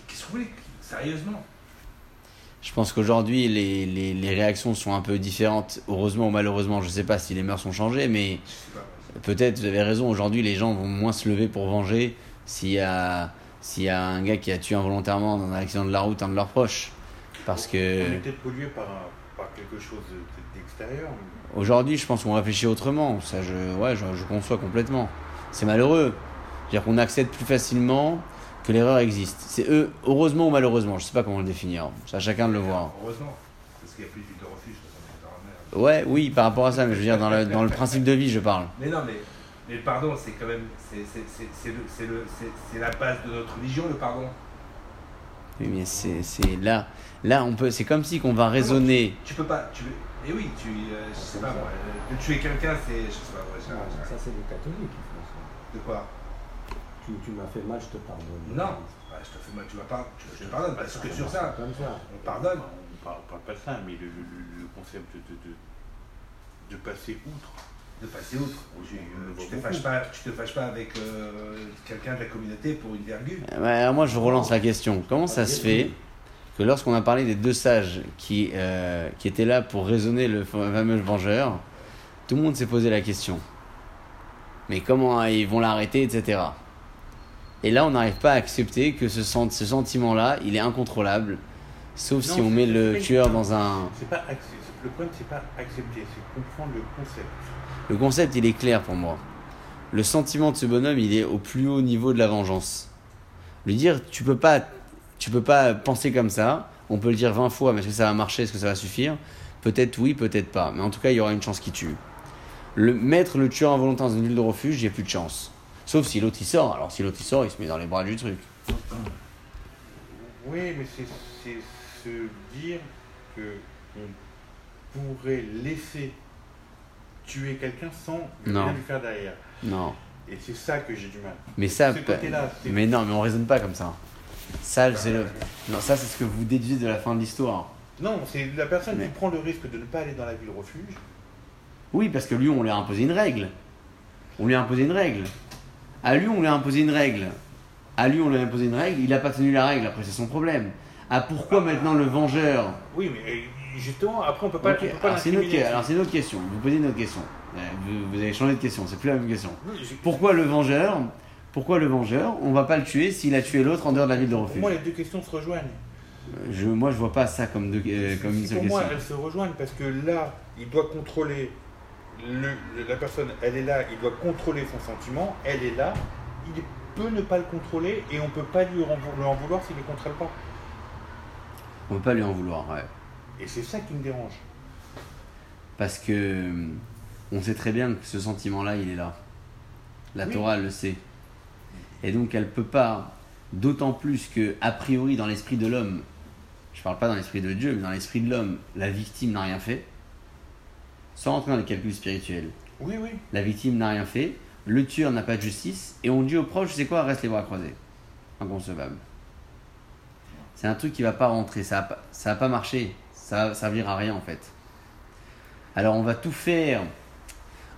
qu'est-ce que vous voulez Sérieusement? Je pense qu'aujourd'hui, les, les, les réactions sont un peu différentes. Heureusement ou malheureusement, je sais pas si les mœurs sont changées, mais peut-être, vous avez raison, aujourd'hui, les gens vont moins se lever pour venger s'il y a, s'il y a un gars qui a tué involontairement dans un accident de la route un de leurs proches. Parce On que est peut-être pollué par, par quelque chose de- d'extérieur. aujourd'hui, je pense qu'on réfléchit autrement. Ça, je, ouais, je, je conçois complètement. C'est malheureux. C'est-à-dire qu'on accepte plus facilement que l'erreur existe. C'est eux, heureusement ou malheureusement, je sais pas comment le définir. C'est à chacun de le voir. Heureusement, parce qu'il n'y a plus d'huile de refuge, de toute façon, c'est dans la mer. Ouais, oui, par rapport à ça, mais je veux dire, dans le, dans le principe de vie, je parle. Mais non, mais, mais le pardon, c'est quand même. C'est c'est- c'est- c'est le- c'est le- c'est- c'est la base de notre religion, le pardon. Oui, mais c'est c'est là, là, on peut, c'est comme si qu'on va raisonner. Tu peux pas. Tu, et oui, tu. euh, je sais pas moi. euh, de tuer quelqu'un, c'est. Je sais pas, ouais, j'ai- ça c'est les catholiques. De quoi? Tu, tu m'as fait mal, je te pardonne. Non. Bah, je te fais mal, tu vas pas. Je te pardonne, parce que sur ça, Comme ça. on pardonne. On parle, on parle pas de ça, mais le, le- le- le concept de, de, de passer outre. De passer outre. Tu, euh, tu te fâches pas, tu te fâches pas avec euh, quelqu'un de la communauté pour une virgule. Alors moi, je relance la question. Comment ça se fait que lorsqu'on a parlé des deux sages qui, euh, qui étaient là pour raisonner le fameux vengeur, tout le monde s'est posé la question. Mais comment ils vont l'arrêter, etc. Et là, on n'arrive pas à accepter que ce, sent- ce sentiment-là, il est incontrôlable, sauf si on met le tueur dans un... Pas le problème, c'est pas accepter, c'est comprendre le concept. Le concept, il est clair pour moi. Le sentiment de ce bonhomme, il est au plus haut niveau de la vengeance. Lui dire, tu peux pas, tu peux pas penser comme ça. On peut le dire 20 fois, mais est-ce que ça va marcher Est-ce que ça va suffire? Peut-être oui, peut-être pas. Mais en tout cas, il y aura une chance qui tue. Le, mettre le tueur involontaire dans une ville de refuge, il n'y a plus de chance. Sauf si l'autre il sort. Alors si l'autre il sort, il se met dans les bras du truc. Oui, mais c'est se dire que on pourrait laisser tuer quelqu'un sans Non. rien lui faire derrière. Non. Et c'est ça que j'ai du mal. Mais ça, Ce c'est- mais non, mais on raisonne pas comme ça. Ça, c'est le, non, ça c'est ce que vous déduisez de la fin de l'histoire. Non, c'est la personne Mais- qui prend le risque de ne pas aller dans la ville refuge. Oui, parce que lui, on lui a imposé une règle. On lui a imposé une règle. À lui, on lui a imposé une règle. À lui, on lui a imposé une règle. Il n'a pas tenu la règle. Après, c'est son problème. Ah, pourquoi maintenant le vengeur Oui, mais euh, justement, après, on peut pas, Ok, on peut pas alors, c'est une autre, l'incriminer. alors, c'est une autre question. Vous posez une autre question. Euh, Vous, vous avez changé de question. C'est plus la même question. Oui, Pourquoi le vengeur Pourquoi le vengeur On va pas le tuer s'il a tué l'autre en dehors de la ville de Pour refuge. moi, les deux questions se rejoignent. Je, moi, je vois pas ça comme, de, euh, comme une seule pour moi, question. elles se rejoignent parce que là, il doit contrôler le, la personne, elle est là, il doit contrôler son sentiment, elle est là, il peut ne pas le contrôler et on peut pas lui en, vouloir s'il ne le contrôle pas. On peut pas lui en vouloir, ouais. Et c'est ça qui me dérange. Parce que euh, on sait très bien que ce sentiment-là, il est là. La Oui. Torah elle le sait. Et donc elle peut pas, d'autant plus que, a priori, dans l'esprit de l'homme, je parle pas dans l'esprit de Dieu, mais dans l'esprit de l'homme, la victime n'a rien fait. Sans rentrer dans les calculs spirituels. Oui, oui. La victime n'a rien fait, le tueur n'a pas de justice, et on dit aux proches, c'est quoi, reste les bras croisés. Inconcevable. C'est un truc qui va pas rentrer, ça va pas, ça va pas marcher, ça va servir à rien en fait. Alors on va tout faire,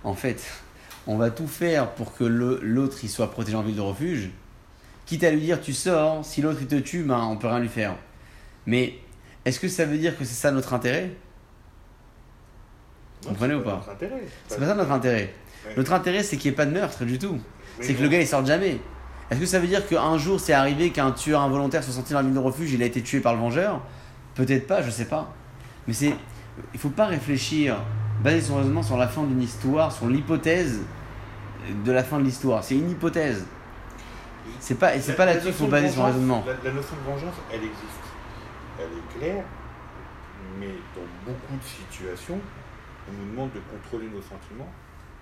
en fait, on va tout faire pour que l'autre il soit protégé en ville de refuge, quitte à lui dire tu sors, si l'autre il te tue, ben, on peut rien lui faire. Mais est-ce que ça veut dire que c'est ça notre intérêt? Non, Comprenez c'est ou pas. C'est pas ça notre intérêt. Ouais. Notre intérêt, c'est qu'il n'y ait pas de meurtre du tout. C'est que le gars, il sorte jamais. Est-ce que ça veut dire qu'un jour, c'est arrivé qu'un tueur involontaire soit sorti dans la ville de refuge, il a été tué par le vengeur? Peut-être pas, je sais pas. Mais c'est. Il faut pas réfléchir, baser son raisonnement sur la fin d'une histoire, sur l'hypothèse de la fin de l'histoire. C'est une hypothèse. C'est pas, et c'est pas là-dessus qu'il faut baser son raisonnement. La, la notion de vengeance, elle existe. Elle est claire, mais dans beaucoup de situations, on nous demande de contrôler nos sentiments.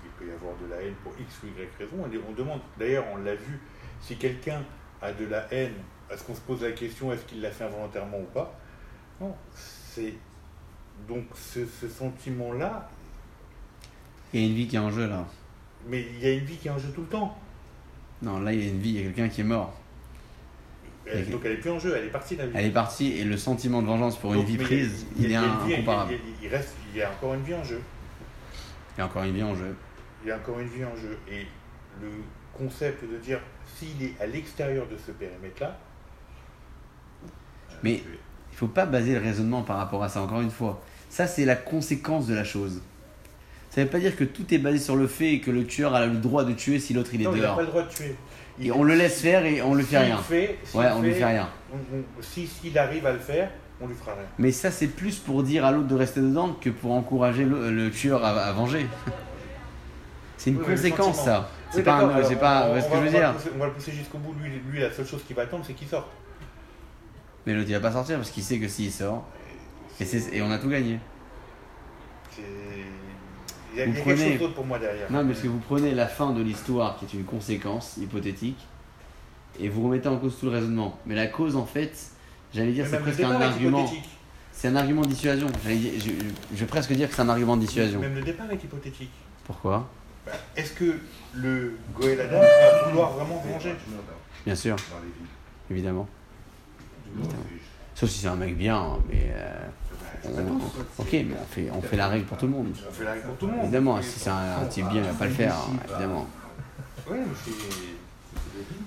Il peut y avoir de la haine pour X ou Y raison. On demande, d'ailleurs, on l'a vu, si quelqu'un a de la haine, est-ce qu'on se pose la question, est-ce qu'il l'a fait involontairement ou pas? Non, c'est. Donc ce, ce sentiment-là, Il y a une vie qui est en jeu là. mais il y a une vie qui est en jeu tout le temps. Non, là, il y a une vie, il y a quelqu'un qui est mort. Donc elle est plus en jeu, elle est partie vie. Elle est partie et le sentiment de vengeance pour une vie prise, il est incomparable. Il, y a- il reste, il y a encore une vie en jeu. Il y a encore une vie en jeu. Il y a encore une vie en jeu. Et le concept de dire s'il est à l'extérieur de ce périmètre-là, Mais il faut pas baser le raisonnement par rapport à ça, encore une fois. Ça, c'est la conséquence de la chose. Ça veut pas dire que tout est basé sur le fait et que le tueur a le droit de tuer si l'autre il est non, il n'a dehors. pas le droit de tuer. Et on le laisse faire et on le fait S'il rien. fait- s'il Ouais, on lui fait rien. on- si- S'il arrive à le faire, on lui fera rien. Mais ça, c'est plus pour dire à l'autre de rester dedans que pour encourager le, le tueur à, à venger. C'est une Oui, conséquence, ça. C'est Oui, pas, un, alors, pas, on- ce on que je va- veux on va dire. le pousser- On va le pousser jusqu'au bout. Lui, lui, la seule chose qui va attendre, c'est qu'il sorte. Mais l'autre, il va pas sortir parce qu'il sait que s'il sort, et on a tout gagné. Il y a, Vous il y a quelque prenez- chose d'autre pour moi derrière. Non, mais parce que vous prenez la fin de l'histoire, qui est une conséquence hypothétique, et vous remettez en cause tout le raisonnement. Mais la cause, en fait, j'allais dire, c'est presque un argument. C'est un argument de dissuasion. Dire- je, je- je vais presque dire que c'est un argument de dissuasion. Même le départ est hypothétique. Pourquoi? Bah, Est-ce que le Goël Adam va vouloir vraiment venger? Bien sûr, évidemment. Sauf si c'est un mec bien, hein, mais. euh, on- pas on- ok, mais on fait, on fait la règle pour tout le monde. On fait la règle pour tout le monde. Évidemment, si c'est un, un type bien, il va pas le faire, évidemment. Ouais, mais.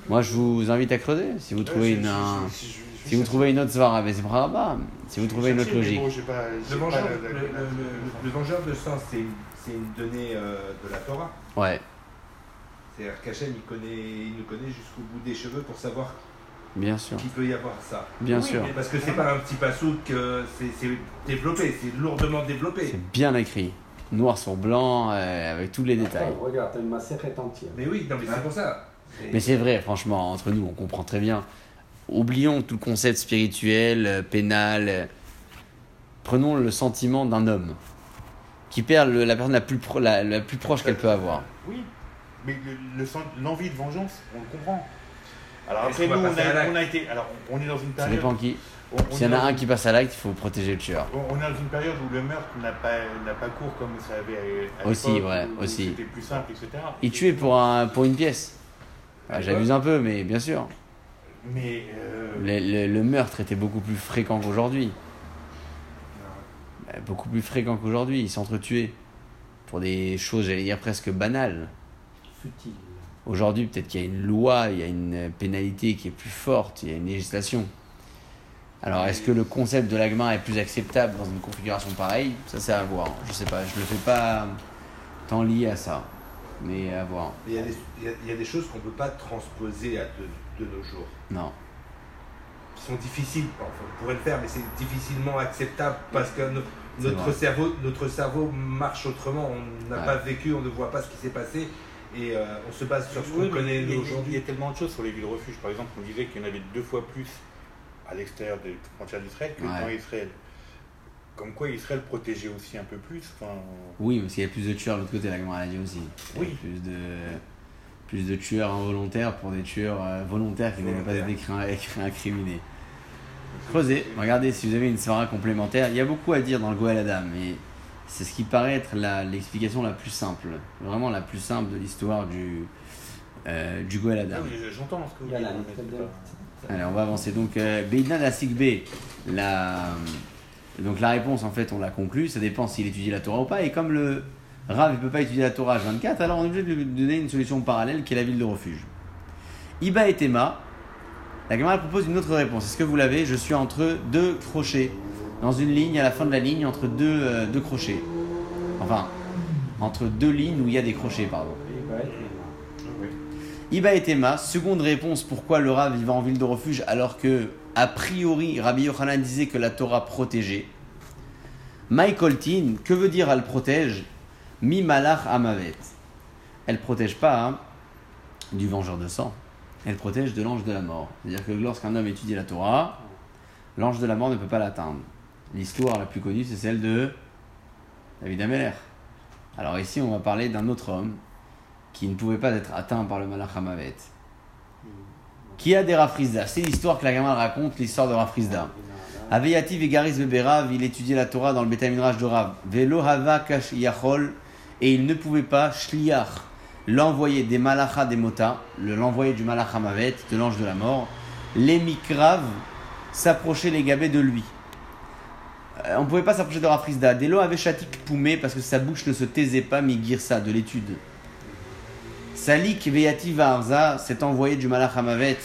Moi, je vous invite à creuser. Si vous trouvez une, un- si vous trouvez une autre svara, ben c'est brava. Si vous trouvez une autre logique. Le vengeur, de sang, c'est une, c'est une donnée euh, de la Torah. Ouais, C'est-à-dire qu'Hachem, il, connaît, il nous connaît jusqu'au bout des cheveux pour savoir bien sûr, qu'il peut y avoir ça. bien Oui, sûr. Mais parce que c'est pas un petit pasouk, euh, c'est développé, c'est lourdement développé. C'est bien écrit. Noir sur blanc, euh, avec tous les détails. Regarde, t'as une macérette entière. Mais oui, non, mais c'est pour ça. Mais c'est vrai, franchement, entre nous, on comprend très bien. Oublions tout le concept spirituel, euh, pénal. euh, Prenons le sentiment d'un homme qui perd le- la personne la plus, pro- la, la plus proche qu'elle peut avoir. Oui, mais le- le sent- l'envie de vengeance, on le comprend. Alors après, nous, on a, l'acte on a été. Alors, on est dans une Ça période. dépend qui. S'il y en a un qui passe à l'acte, il faut protéger le tueur. On on est dans une période où le meurtre n'a pas, n'a pas cours comme ça avait à Aussi, ouais, où aussi. C'était plus simple, etc. Il tuait pour, un, pour une pièce. Ah, J'abuse un peu, mais bien sûr. Mais. euh, Le, le- le meurtre était beaucoup plus fréquent qu'aujourd'hui. Euh, Beaucoup plus fréquent qu'aujourd'hui. Ils s'entretuaient pour des choses, j'allais dire, presque banales. Futile. Aujourd'hui, peut-être qu'il y a une loi, il y a une pénalité qui est plus forte, il y a une législation. Alors, est-ce que le concept de l'agma est plus acceptable dans une configuration pareille? Ça, c'est à voir. Je sais pas, je le fais pas tant lié à ça, mais à voir. Il y, a des, il y a- il y a des choses qu'on ne peut pas transposer à de, de nos jours. Non. qui sont difficiles. Enfin, on pourrait le faire, mais c'est difficilement acceptable parce que no- notre cerveau, notre cerveau marche autrement. On n'a Ouais. pas vécu, on ne voit pas ce qui s'est passé et euh, on se base sur ce qu'on Oui, mais connaît il y a- nous, Il y aujourd'hui. a tellement de choses sur les villes refuges. Par exemple, on disait qu'il y en avait deux fois plus à l'extérieur des frontières d'Israël que Ouais. dans Israël. Comme quoi Israël protégeait aussi un peu plus. Enfin, Oui, parce qu'il y a plus de tueurs de l'autre côté, la Gemara l'a dit aussi. Il y a Oui. Plus de, plus de tueurs involontaires pour des tueurs euh, volontaires qui n'avaient pas été incriminés. Creusez, regardez si vous avez une svara complémentaire. Il y a beaucoup à dire dans le Goël Adam, mais c'est ce qui paraît être la- l'explication la plus simple, vraiment la plus simple de l'histoire du, euh, du Goël Adam. oui, J'entends ce que vous dites. pas- Allez, on va avancer. Donc, euh, Beidna la Sigbe, la, donc la réponse, en fait, on l'a conclue. Ça dépend s'il étudie la Torah ou pas. Et comme le Rav ne peut pas étudier la Torah H24, alors on est obligé de lui donner une solution parallèle qui est la ville de refuge. Iba et Tema, la Gemara propose une autre réponse. Est-ce que vous l'avez? Je suis entre deux crochets. Dans une ligne, à la fin de la ligne, entre deux, euh, deux crochets. Enfin, entre deux lignes où il y a des crochets, pardon. Iba et Tema, seconde réponse, pourquoi le Rav va en ville de refuge alors que, a priori, Rabbi Yochanan disait que la Torah protégeait. Michael Tin, que veut dire elle protège? Mi malach amavet. Elle protège pas hein, du vengeur de sang, elle protège de l'ange de la mort. C'est-à-dire que lorsqu'un homme étudie la Torah, l'ange de la mort ne peut pas l'atteindre. L'histoire la plus connue, c'est celle de David Ameller. Alors ici, on va parler d'un autre homme qui ne pouvait pas être atteint par le Malach Hamavet. Qui a des Rafrizda C'est l'histoire que la Gemara raconte, l'histoire de Rafrizda. Aveyati Vegaris Beberav, il étudiait la Torah dans le Beth Midrash de Rav. Velo Hava Kash Yachol, et il ne pouvait pas, Shliach, l'envoyer des Malacha des Mota, le- l'envoyer du Malach Hamavet, de l'ange de la mort, les Mikrav s'approchaient les gabés de lui. Euh, on ne pouvait pas s'approcher de Rafrizda. Delo avait Shatik Poumé parce que sa bouche ne se taisait pas, Migirsa, de l'étude. Salik Veyati Varza, cet envoyé du Malach Hamavet,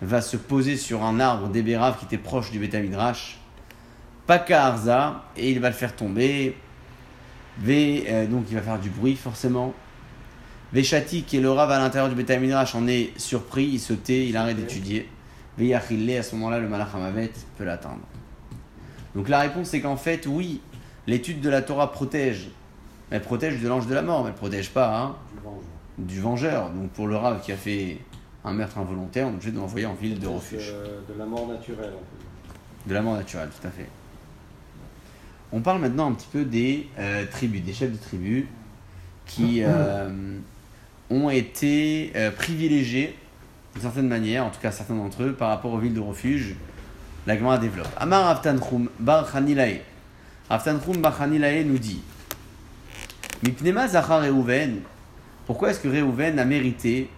va se poser sur un arbre d'Eberav qui était proche du Betamidrash. Paka Arza, et il va le faire tomber. V, euh, donc il va faire du bruit forcément. Veshati, qui est le Rav à l'intérieur du Betamidrash, en est surpris, il se tait, il arrête d'étudier. Veyachille, à ce moment-là, le Malach Hamavet peut l'atteindre. Donc la réponse c'est qu'en fait, oui, l'étude de la Torah protège. Elle protège de l'ange de la mort, mais elle protège pas hein, Du vengeur. du vengeur. Donc pour le Rav qui a fait un meurtre involontaire, on est obligé de l'envoyer en ville de refuge. De la mort naturelle, peut dire. De la mort naturelle, tout à fait. On parle maintenant un petit peu des euh, tribus, des chefs de tribus qui euh, ont été euh, privilégiés d'une certaine manière, en tout cas certains d'entre eux, par rapport aux villes de refuge. La Gemara développe. Amar Avtanchum Bar Chanilae. Avtanchum Bar Chanilae nous dit Mipnema Zachar Reuven. Pourquoi est-ce que Reuven a mérité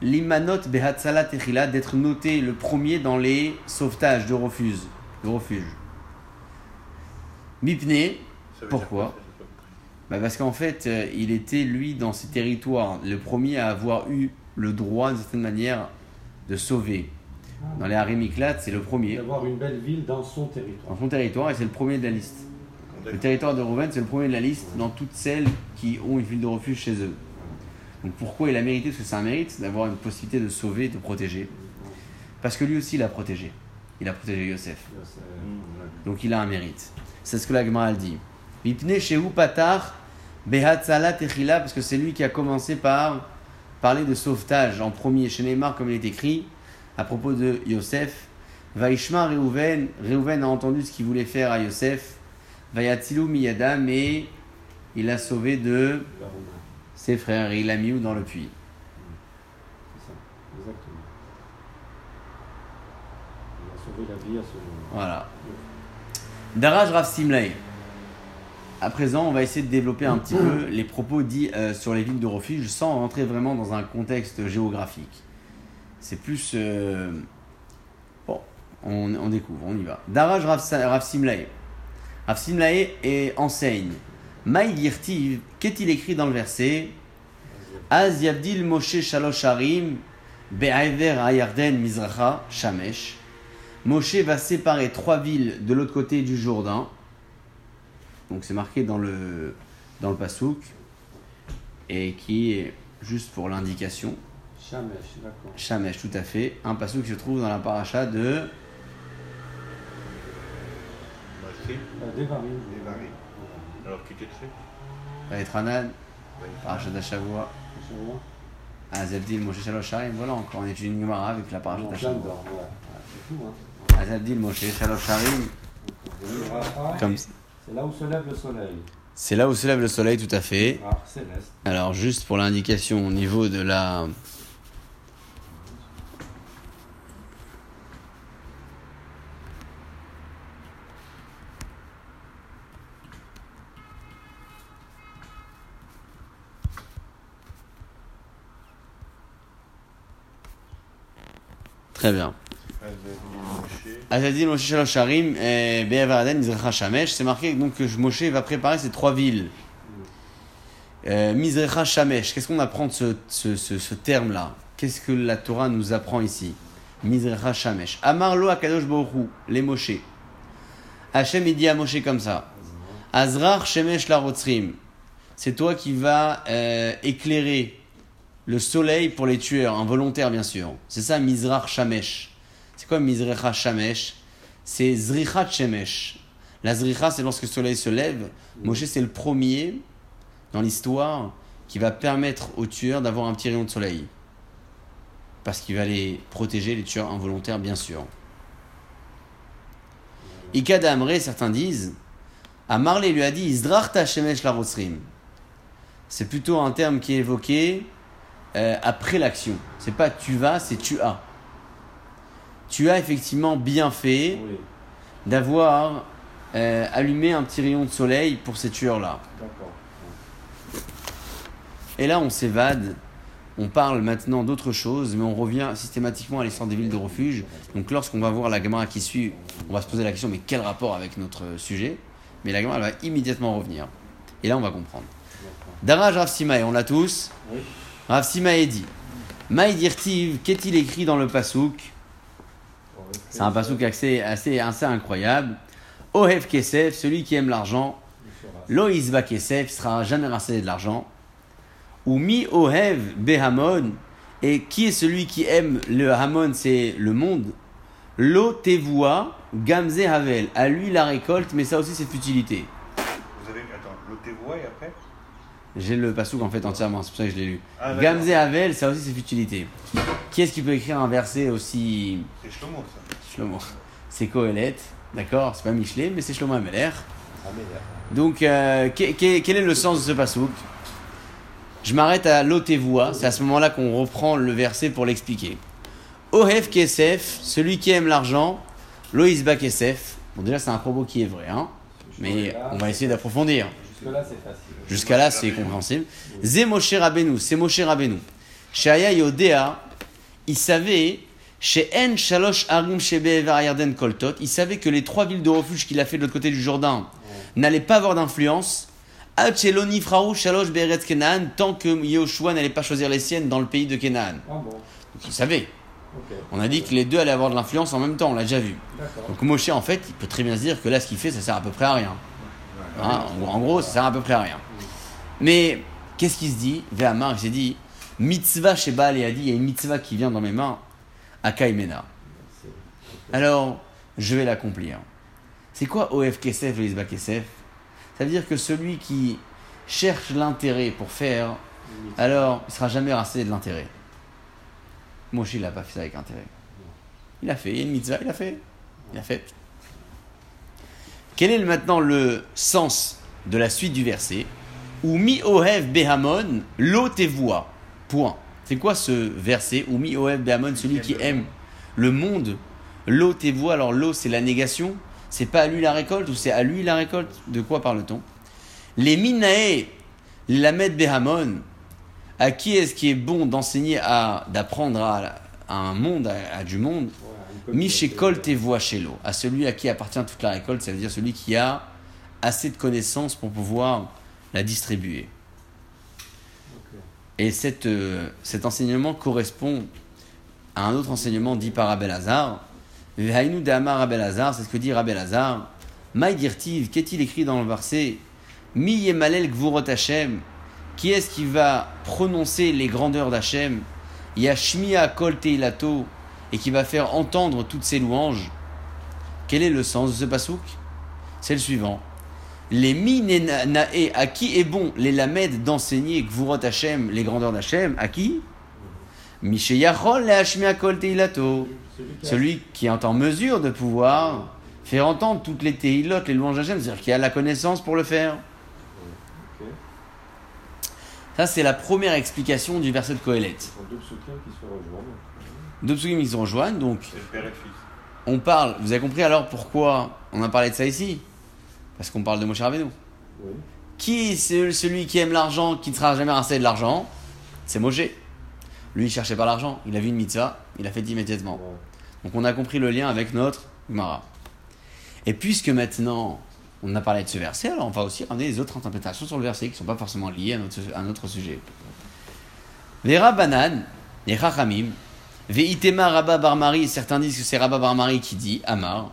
l'imanot behatzala techila d'être noté le premier dans les sauvetages de refuge, de refuge? Mipne, Pourquoi? bah parce qu'en fait, euh, il était lui dans ses territoires le premier à avoir eu le droit d'une certaine manière de sauver. Dans les Harimiklat, c'est le premier D'avoir une belle ville dans son territoire. dans son territoire et c'est le premier de la liste. Le territoire de Rouven, c'est le premier de la liste dans toutes celles qui ont une ville de refuge chez eux. Donc pourquoi il a mérité Parce que c'est un mérite d'avoir une possibilité de sauver, de protéger? Parce que lui aussi, il a protégé. Il a protégé Yosef. Donc il a un mérite. C'est ce que la Gemara dit. Vipne shehu patar behatzala techila, parce que c'est lui qui a commencé par parler de sauvetage en premier chez Neymar, comme il est écrit à propos de Yosef. Vaishma Reuven, Reuven a entendu ce qu'il voulait faire à Yosef. Vayatzilu miyada, mais il a sauvé de La ses frères et il l'a mis où dans le puits. C'est ça, exactement. Il a sauvé la vie à ce moment. Voilà. Daraj Rav. À présent, on va essayer de développer un petit peu les propos dits euh, sur les villes de refuge sans rentrer vraiment dans un contexte géographique. C'est plus. euh, Bon, on, on découvre, on y va. Daraj Rav, Sa- Rav et enseigne. Maïl Yirtiv, qu'est-il écrit dans le verset Az Yavdil Moshe Shalosh Harim, Be'aver Ayarden Mizracha, Shamesh. Moshe va séparer trois villes de l'autre côté du Jourdain. Donc c'est marqué dans le, dans le Passouk. Et qui est, juste pour l'indication, Chamesh, d'accord. Shamesh, tout à fait. Un Passouk qui se trouve dans la paracha de Euh, Devarim. Alors qui t'écrit Vaetranan, Parashat Hashavua, Chez-moi. Azabdil, Moshe Shalosh Harim. Voilà, encore on étudie une Gemara avec la. Ouais, C'est fou, hein. Azabdil, Moshe Shalosh Harim. Le Rafa, Comme C'est là où se lève le soleil. c'est là où se lève le soleil, tout à fait. Ah. Alors, juste pour l'indication au niveau de la. Très bien. Moshe Mizrecha Shamesh. C'est marqué donc que Moshe va préparer ces trois villes. Euh, Mizrecha Shamesh. Qu'est-ce qu'on apprend de ce, ce, ce, terme-là? Qu'est-ce que la Torah nous apprend ici? Mizrecha Shamesh. Amar lo Akadosh Baruchu, les Moshe. Hachem il dit à Moshe comme ça. Azrar Shemesh la Rotzrim. C'est toi qui vas euh, éclairer le soleil pour les tueurs, involontaires bien sûr. C'est ça Mizrach Shamesh. C'est quoi Mizrecha Shamesh? C'est Zrichat Shemesh. La Zricha, c'est lorsque le soleil se lève. Moshe, c'est le premier dans l'histoire qui va permettre aux tueurs d'avoir un petit rayon de soleil. Parce qu'il va les protéger, les tueurs involontaires, bien sûr. Ikad Amre, certains disent, à Marley lui a dit Izdrachta Shemesh la. C'est plutôt un terme qui est évoqué euh, après l'action. C'est pas tu vas, c'est tu as. Tu as effectivement bien fait Oui, d'avoir euh, allumé un petit rayon de soleil pour ces tueurs-là. Et là, on s'évade. On parle maintenant d'autre chose, mais on revient systématiquement à l'histoire des villes de refuge. Donc, lorsqu'on va voir la Gemara qui suit, on va se poser la question mais quel rapport avec notre sujet? Mais la Gemara elle va immédiatement revenir. Et là, on va comprendre. Daraj Rav on l'a tous? Oui. Rav Simae dit Maïdirtiv, qu'est-il écrit dans le Pasouk C'est un Pasouk assez, assez, incroyable. Ohev Kesef, celui qui aime l'argent, Lo Isba Kesef, sera jamais rassasié de l'argent. Ou Mi Ohev Behamon, et qui est celui qui aime le Hamon, c'est le monde. Lo Tevua Gamze Havel, à lui la récolte, mais ça aussi c'est futilité. Vous avez. Attends, l'Otevoa et après J'ai le pasouk en fait entièrement, c'est pour ça que je l'ai lu. Ah. Gamze Havel, ça aussi c'est futilité. Qui est-ce qui peut écrire un verset aussi C'est Shlomo ça. Shlomo C'est Kohelet, d'accord C'est pas Michelet, mais c'est Shlomo Ameler. Donc, euh, que- que- quel est le sens de ce pasouk Je m'arrête à l'Otevoa, c'est à ce moment-là qu'on reprend le verset pour l'expliquer. Ohef Kesef, celui qui aime l'argent, Loïsba Kesef. Bon, déjà, c'est un propos qui est vrai, hein, mais on va essayer d'approfondir. Jusque-là, c'est facile. Jusqu'à là, c'est compréhensible. Zé Moshe Rabbeinu, c'est Moshe Rabbeinu. Shaya Yodea, il savait, chez En Shalosh Ever Yarden Koltot, il savait que les trois villes de refuge qu'il a fait de l'autre côté du Jourdain n'allaient pas avoir d'influence. Ad Sheloni Frau Shalosh Beretz Kenaan, tant que Yehoshua n'allait pas choisir les siennes dans le pays de Kenaan. Ah Donc il savait. On a dit que les deux allaient avoir de l'influence en même temps, on l'a déjà vu. Donc Moshe, en fait, il peut très bien se dire que là, ce qu'il fait, ça sert à peu près à rien. Hein, en, gros, ça sert à peu près à rien. Mais qu'est-ce qu'il se dit Véhamar, il s'est dit Mitzvah chez Baal et a dit il y a une mitzvah qui vient dans mes mains, à Kaimena. Alors, je vais l'accomplir. C'est quoi OF Kesef et Kesef? Ça veut dire que celui qui cherche l'intérêt pour faire, alors il sera jamais rassé de l'intérêt. Moshe, il n'a pas fait ça avec intérêt. Il a fait, il y a une mitzvah, il a fait. Il a fait. Quel est maintenant le sens de la suite du verset Ou mi ohev behamon lo tevoa. Point. C'est quoi ce verset Ou mi ohev behamon, celui qui aime le monde Lo tevoa. Alors l'eau, c'est la négation. C'est pas à lui la récolte ou c'est à lui la récolte? De quoi parle-t-on? Les minae lamed behamon. À qui est-ce qui est bon d'enseigner à d'apprendre à, un monde, à du monde? Mishekol tevoa shelo, à celui à qui appartient toute la récolte, ça veut dire celui qui a assez de connaissances pour pouvoir la distribuer. Et cette, euh, cet enseignement correspond à un autre enseignement dit par Rabel Hazar. Vehainu de Amar Rabel Hazar, c'est ce que dit Rabel Hazar. Maïdirtiv, qu'est-il écrit dans le verset Mi yemalel gvurot Hashem, qui est-ce qui va prononcer les grandeurs d'Hachem Yashmia kol teilato, et qui va faire entendre toutes ces louanges. Quel est le sens de ce pasouk? C'est le suivant. Les minenae, à qui est bon les lamed d'enseigner Gvurot Hashem, les grandeurs d'Hachem À qui? Misheyachol. Celui qui est en mesure de pouvoir faire entendre toutes les Teilot, les louanges d'Hachem, c'est-à-dire qui a la connaissance pour le faire. Ça, c'est la première explication du verset de Kohelet. Qui se. Deux psukim, ils se rejoignent, donc le père et fils. on parle. Vous avez compris alors pourquoi on a parlé de ça ici? Parce qu'on parle de Moshe Rabbeinu. Oui. Qui est ce- celui qui aime l'argent, qui ne sera jamais rincé de l'argent? C'est Moshe. Lui, il cherchait pas l'argent. Il a vu une mitzvah, il a fait immédiatement. Ouais. Donc on a compris le lien avec notre Gemara. Et puisque maintenant on a parlé de ce verset, alors on va aussi ramener les autres interprétations sur le verset qui ne sont pas forcément liées à notre, à notre sujet. Vera Banan, les Chachamim, Veitema Rabba Barmari, certains disent que c'est Rabba Barmari qui dit, Amar,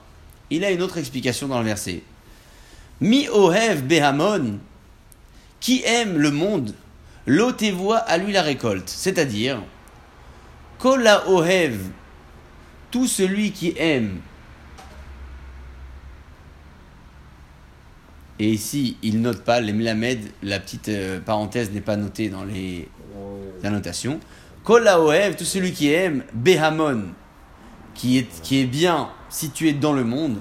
il a une autre explication dans le verset. Mi Ohev Behamon, qui aime le monde, l'otevoa à lui la récolte. C'est-à-dire, Kola Ohev, tout celui qui aime. Et ici, il note pas les mlamed, la petite euh, parenthèse n'est pas notée dans les annotations. Kol haohev, tout celui qui aime, Behamon, qui est, qui est bien situé dans le monde,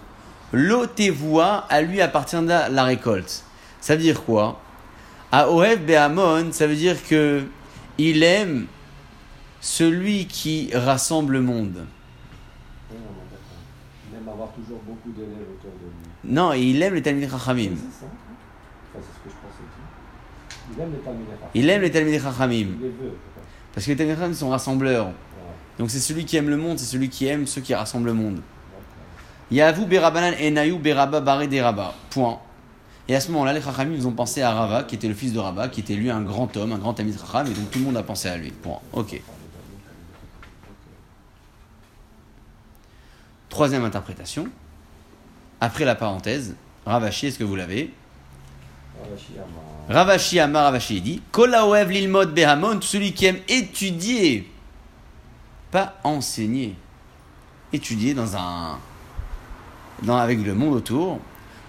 l'otevoa, à lui appartiendra la récolte. Ça veut dire quoi? Haohev Behamon, ça veut dire que il aime celui qui rassemble le monde. Il aime avoir toujours beaucoup d'élèves autour de lui. Non, il aime les Talmud Chachamim. C'est ça. Enfin, c'est ce que je pensais aussi. Il aime les Talmud Chacham. Il aime les Talmud Chachamim. Il les veut. Parce que les Chachamim sont rassembleurs. Donc c'est celui qui aime le monde, c'est celui qui aime ceux qui rassemblent le monde. Yavu Berabanan Enayu Beraba Baré Deraba. Point. Et à ce moment-là, les Chachamim ils ont pensé à Rava, qui était le fils de Rava, qui était lui un grand homme, un grand ami de Chacham, et donc tout le monde a pensé à lui. Point. Ok. Troisième interprétation. Après la parenthèse, Ravashi, est-ce que vous l'avez? Ravashi Amar. Ravashi dit Kola oev lilmod behamon, celui qui aime étudier, pas enseigner, étudier dans un. Dans, avec le monde autour.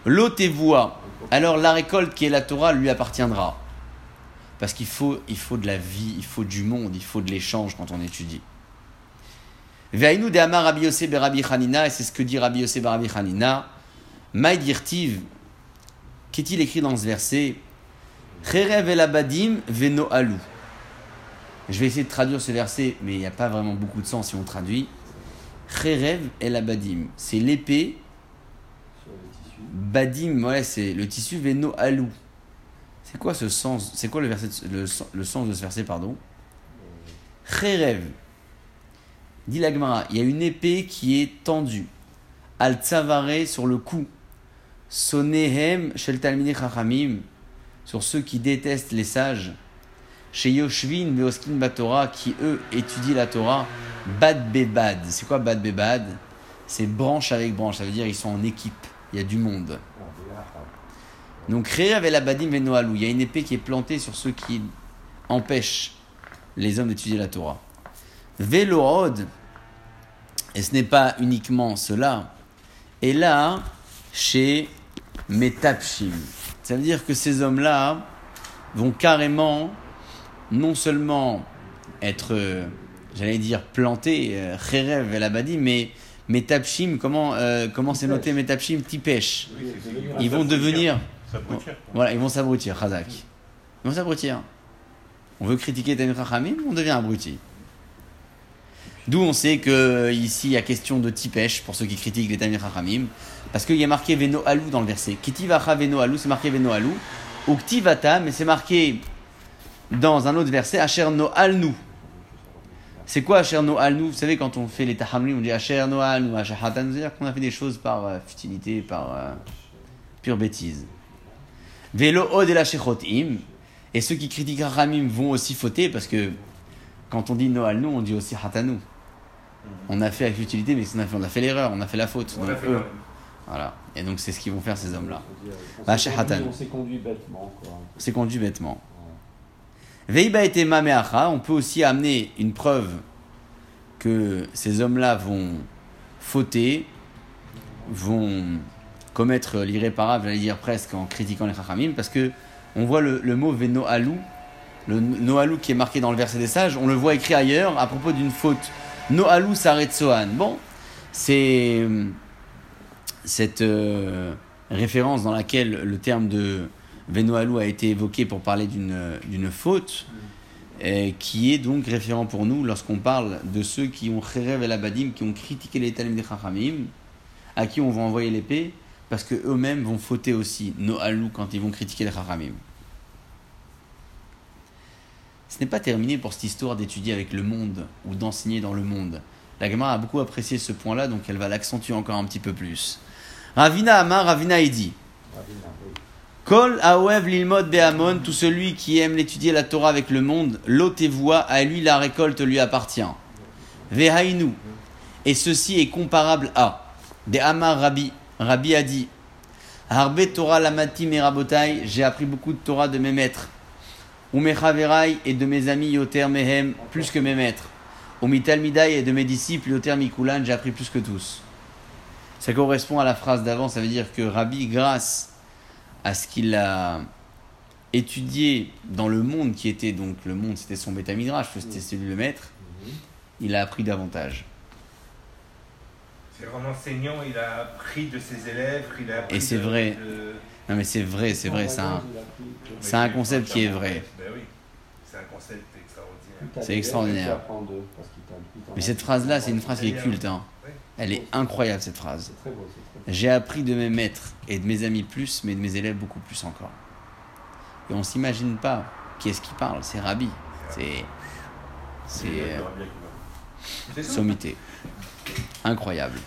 L'eau et voix. Alors la récolte qui est la Torah lui appartiendra. Parce qu'il faut, il faut de la vie, il faut du monde, il faut de l'échange quand on étudie. Ve'ainu de Rabbi et c'est ce que dit Rabbi Yosef Rabbi Hanina. Maïdirtiv, qu'est-il écrit dans ce verset veno alou. Je vais essayer de traduire ce verset, mais il n'y a pas vraiment beaucoup de sens si on traduit. Cherev el abadim, c'est l'épée. Badim, ouais, c'est le tissu veno alou. C'est quoi ce sens C'est quoi le, verset, le, le sens de ce verset, pardon? Cherev. Dit la Gemara, il y a une épée qui est tendue. Al tsavare sur le cou. Sonehem shel talmidei chachamim. Sur ceux qui détestent les sages. Chez Yoshvin veoskin batora qui eux étudient la Torah. Bad bebad. C'est quoi bad bebad? C'est branche avec branche. Ça veut dire ils sont en équipe. Il y a du monde. Donc, Re'av el abadim venoalou. Il y a une épée qui est plantée sur ceux qui empêchent les hommes d'étudier la Torah. Velood, et ce n'est pas uniquement cela, est là chez Metapshim. Ça veut dire que ces hommes-là vont carrément, non seulement être, euh, j'allais dire, plantés, euh, Cherev el abadim, mais Metapshim, comment euh, comment c'est noté Metapshim Tipesh. Ils vont devenir voilà, ils vont s'abrutir, Khazak. Ils vont s'abrutir. On veut critiquer Tanit Chachamim, on devient abruti. D'où on sait que ici il y a question de tipèche pour ceux qui critiquent les Chachamim, parce qu'il y a marqué Veno Alou dans le verset. Kitivacha Veno Alou, c'est marqué Veno Alou. Ou Ktivata, mais c'est marqué dans un autre verset, Asher No Alnu. C'est quoi Asher No Alnu Vous savez, quand on fait les Tahamlim, on dit Asher No Alnu, Asher Hatan, c'est-à-dire qu'on a fait des choses par euh, futilité, par euh, pure bêtise. Vélo od et la shechotim. Et ceux qui critiquent Ramim vont aussi fauter parce que quand on dit Noal nous, on dit aussi Hatanou. On a fait avec utilité, mais on a fait, a l'erreur, on a fait la faute. On l'a fait. Voilà. Et donc c'est ce qu'ils vont faire ces hommes-là. On Bah, s'est conduit- Hatan. On s'est conduit bêtement, quoi. C'est conduit bêtement. Veiba et Mameacha, on peut aussi amener une preuve que ces hommes-là vont fauter, vont commettre l'irréparable, j'allais dire presque en critiquant les Chachamim, parce que on voit le, le mot Venoalou, le Noalou qui est marqué dans le verset des sages, on le voit écrit ailleurs à propos d'une faute. Noalou Saretsohan. Bon, c'est euh, cette euh, référence dans laquelle le terme de Venoalou a été évoqué pour parler d'une d'une faute, et qui est donc référent pour nous lorsqu'on parle de ceux qui ont Kherev qui ont critiqué les Talim des Chachamim, à qui on va envoyer l'épée, parce que eux-mêmes vont fauter aussi, Noalou, quand ils vont critiquer les Chachamim. Ce n'est pas terminé pour cette histoire d'étudier avec le monde ou d'enseigner dans le monde. La Gemara a beaucoup apprécié ce point-là, donc elle va l'accentuer encore un petit peu plus. Ravina Amar, Ravina. Ravina, oui. Kol Aoev Lilmod Behamon, tout celui qui aime l'étudier la Torah avec le monde, voix à lui la récolte lui appartient. Vehainu. Et ceci est comparable à. De Amar Rabbi. Rabbi a dit Harbe Torah lamati merabotai, j'ai appris beaucoup de Torah de mes maîtres. Umechaverai et de mes amis Yoter Mehem, plus que mes maîtres. Umitalmidai et de mes disciples Yoter Mikulan, j'ai appris plus que tous. Ça correspond à la phrase d'avant, ça veut dire que Rabbi, grâce à ce qu'il a étudié dans le monde qui était donc le monde, c'était son bétamidrash, c'était celui le maître, il a appris davantage. C'est vraiment enseignant, il a appris de ses élèves, il a appris Et c'est de- vrai. de- Non mais c'est vrai, c'est vrai, c'est un, tout- c'est un concept qui est vrai. Ben oui, c'est un concept extraordinaire. C'est extraordinaire. Mais cette phrase-là, c'est une phrase qui est culte. Hein. Elle est incroyable cette phrase. J'ai appris de mes maîtres et de mes amis plus, mais de mes élèves beaucoup plus encore. Et on s'imagine pas qui est-ce qui parle, c'est Rabbi. C'est. C'est. euh, sommité. Incroyable.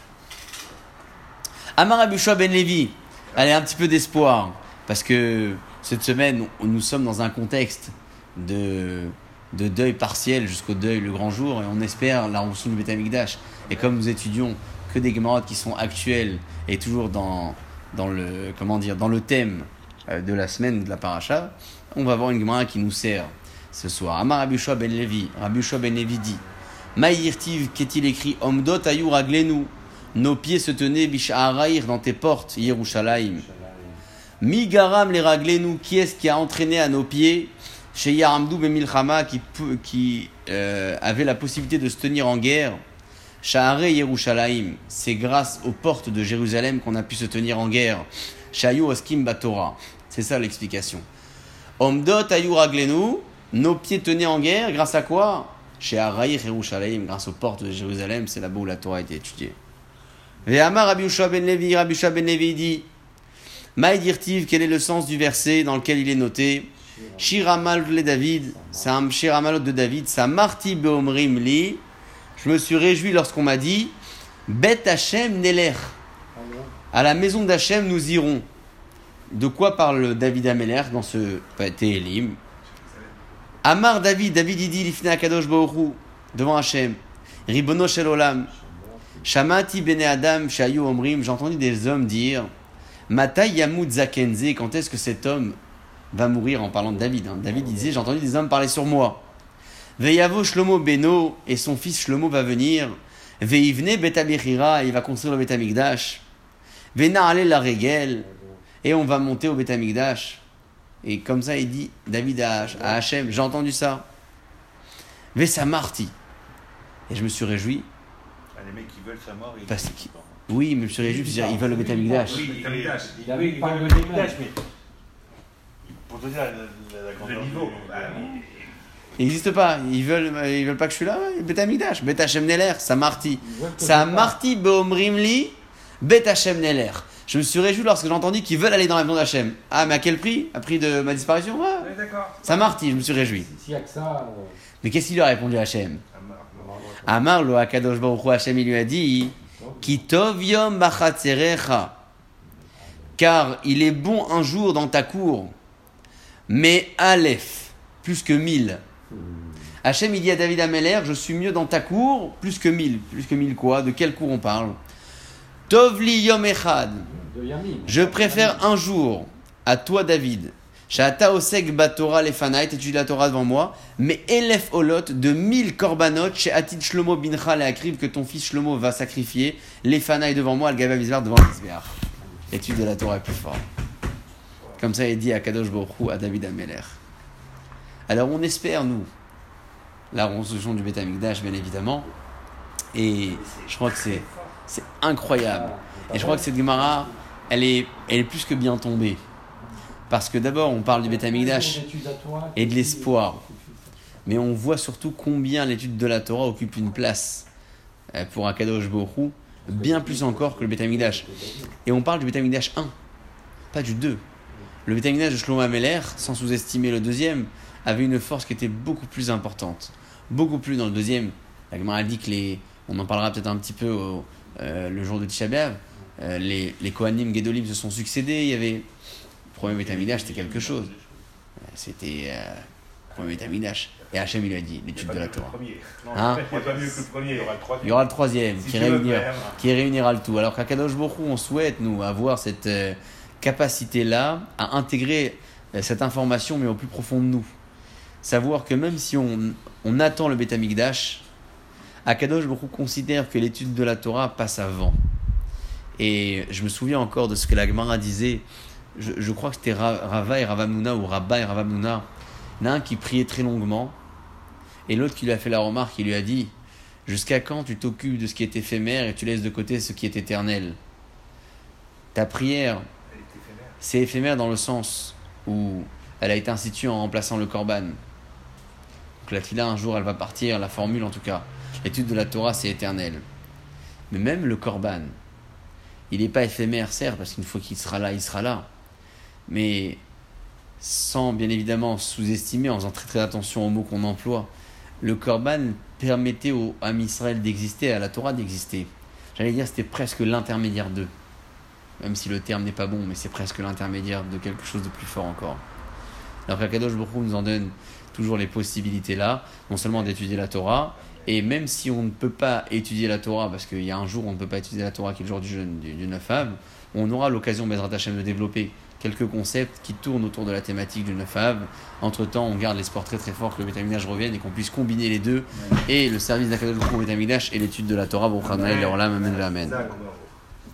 Amar Abishua Ben Levi, allez, un petit peu d'espoir, parce que cette semaine, nous sommes dans un contexte de, de deuil partiel jusqu'au deuil le grand jour, et on espère la rançon du Betamikdash. Et comme nous étudions que des Gemarotes qui sont actuels et toujours dans, dans, le, comment dire, dans le thème euh, de la semaine de la paracha, on va voir une Gemara qui nous sert ce soir. Amar Abishua Ben Levi, Rabishua Ben Levi dit Maïrtiv, qu'est-il écrit Omdot ayur aglenu. Nos pieds se tenaient bisha'araïr dans tes portes, Yerushalayim. Mi garam les raglenu. Qui est-ce qui a entraîné à nos pieds chez Yaramdou Bemilchama qui, qui euh, avait la possibilité de se tenir en guerre Yerushalayim. C'est grâce aux portes de Jérusalem qu'on a pu se tenir en guerre. Shayu Oskim Batora. C'est ça l'explication. Omdot ayur aglenu. Nos pieds tenaient en guerre grâce à quoi? Chez Araïr Yerushalayim, grâce aux portes de Jérusalem, c'est là-bas où la Torah a été étudiée. Ve'amar Rabbi ben Levi, Rabbi ben Levi dit Maïdirtiv, quel est le sens du verset dans lequel il est noté? Shiramal le David, c'est un Shiramalot de David, ça marti beomrim li. Je me suis réjoui lorsqu'on m'a dit Bet Hashem Neler. À la maison d'Hachem, nous irons. De quoi parle David Ameler dans ce Télim Amar David, David dit Lifne Akadosh Baoru, devant Hachem. Ribono Shel Olam. Shamati Bene Adam Shayu Omrim. J'ai entendu des hommes dire Matai Yamud Zakenze, quand est-ce que cet homme va mourir en parlant de David hein. David il disait J'ai entendu des hommes parler sur moi. Veyavo Shlomo Beno, et son fils Shlomo va venir. Veivne Betabechira, et il va construire le Betamikdash. Vena ale la Regel, et on va monter au Betamikdash. Et comme ça, il dit David à, à Hachem J'ai entendu ça. Vesa Marti. Et je me suis réjoui. Ah, les mecs qui veulent sa mort, ils Parce que- Oui, mais je me suis réjoui, parce qu'ils veulent le Betamikdash. Oui, il il le. Betamikdash, mais pour te dire la, la, la grandeur Le niveau. du- bah oui. Il n'existe pas. Ils veulent, ils veulent pas que je suis là. ouais, Betamikdash. Bet Hashem Neler. Ça Marti. Ça Marti Beomrimli. Bet Hashem Neler. Je me suis réjoui lorsque j'ai entendu qu'ils veulent aller dans la maison d'Hachem. Ah, mais à quel prix? À prix de ma disparition? Ouais. D'accord. Ça Marti, je me suis réjoui. parles. S'il n'y a que ça, euh, Mais qu'est-ce qu'il lui a répondu Hachem? On va voir. Amar lo Akadosh Baruch Hachem il lui a dit Ki tov yom. Car il est bon un jour dans ta cour, mais Aleph, plus que mille. Hachem il dit à David Ameller Je suis mieux dans ta cour, plus que mille. Plus que mille quoi? De quelle cour on parle? Tov li yom echad. Je préfère un jour à toi, David. Shata osek batora lefanai, t'étudies la Torah devant moi, mais elef olot de mille korbanot chez Atid Shlomo bincha le Akriv que ton fils Shlomo va sacrifier, lefanai devant moi, al devant le Mizbeach. l'étude de la Torah est plus forte. Comme ça est dit à Kadosh Baruch à David Ameler. Alors on espère, nous, la reconstruction du Beth Amikdash, bien évidemment. Et je crois que c'est, c'est incroyable. Et je crois que cette Gemara, elle est, elle est plus que bien tombée. Parce que d'abord, on parle du Beth Amikdash et de l'espoir. Mais on voit surtout combien l'étude de la Torah occupe une place euh, pour Akadosh Borou, bien plus encore que le Beth Amikdash. Et on parle du Beth Amikdash 1, pas du 2. Le Beth Amikdash de Shlomo Ameler, sans sous-estimer le deuxième, avait une force qui était beaucoup plus importante. Beaucoup plus dans le deuxième. La Gemara dit que les. On en parlera peut-être un petit peu au, euh, le jour de Tisha. Euh, les, les Kohanim Gedolim se sont succédés. Il y avait. Le premier Beth Amikdash, c'était quelque chose. Euh, C'était. Euh, le premier Beth Amikdash. Et Hachem, il lui a dit l'étude de la Torah. Hein Il n'y a pas mieux que le premier, il y aura le troisième. Il y aura le troisième Si qui, réunira, qui réunira le tout. Alors qu'à Kadosh on souhaite, nous, avoir cette capacité-là à intégrer euh, cette information, mais au plus profond de nous. Savoir que même si on, on attend le Beth Amikdash, Akadosh Hu considère que l'étude de la Torah passe avant. Et je me souviens encore de ce que la Gemara disait. Je, je crois que c'était Ra- Rava et Ravamnuna ou Rabba et Ravamnuna. Il y en a un qui priait très longuement et l'autre qui lui a fait la remarque, il lui a dit Jusqu'à quand tu t'occupes de ce qui est éphémère et tu laisses de côté ce qui est éternel? Ta prière. C'est éphémère dans le sens où elle a été instituée en remplaçant le korban. Donc la fila, un jour, elle va partir, la formule en tout cas. L'étude de la Torah, c'est éternel. Mais même le korban, il n'est pas éphémère, certes, parce qu'une fois qu'il sera là, il sera là. Mais sans bien évidemment sous-estimer, en faisant très très attention aux mots qu'on emploie, le korban permettait au Ham Israël d'exister, à la Torah d'exister. J'allais dire c'était presque l'intermédiaire d'eux. Même si le terme n'est pas bon, mais c'est presque l'intermédiaire de quelque chose de plus fort encore. Alors qu'Akadosh Baruch nous en donne toujours les possibilités là, non seulement d'étudier la Torah, et même si on ne peut pas étudier la Torah, parce qu'il y a un jour où on ne peut pas étudier la Torah, qui est le jour du jeûne du, du 9 Av, on aura l'occasion, Bezrat Hashem, de développer quelques concepts qui tournent autour de la thématique du 9 Av. Entre temps, on garde l'espoir très très fort que le Bétamigdash revienne et qu'on puisse combiner les deux, et le service d'Akadosh Baruch Hu et l'étude de la Torah, Leolam, Amen, Amen.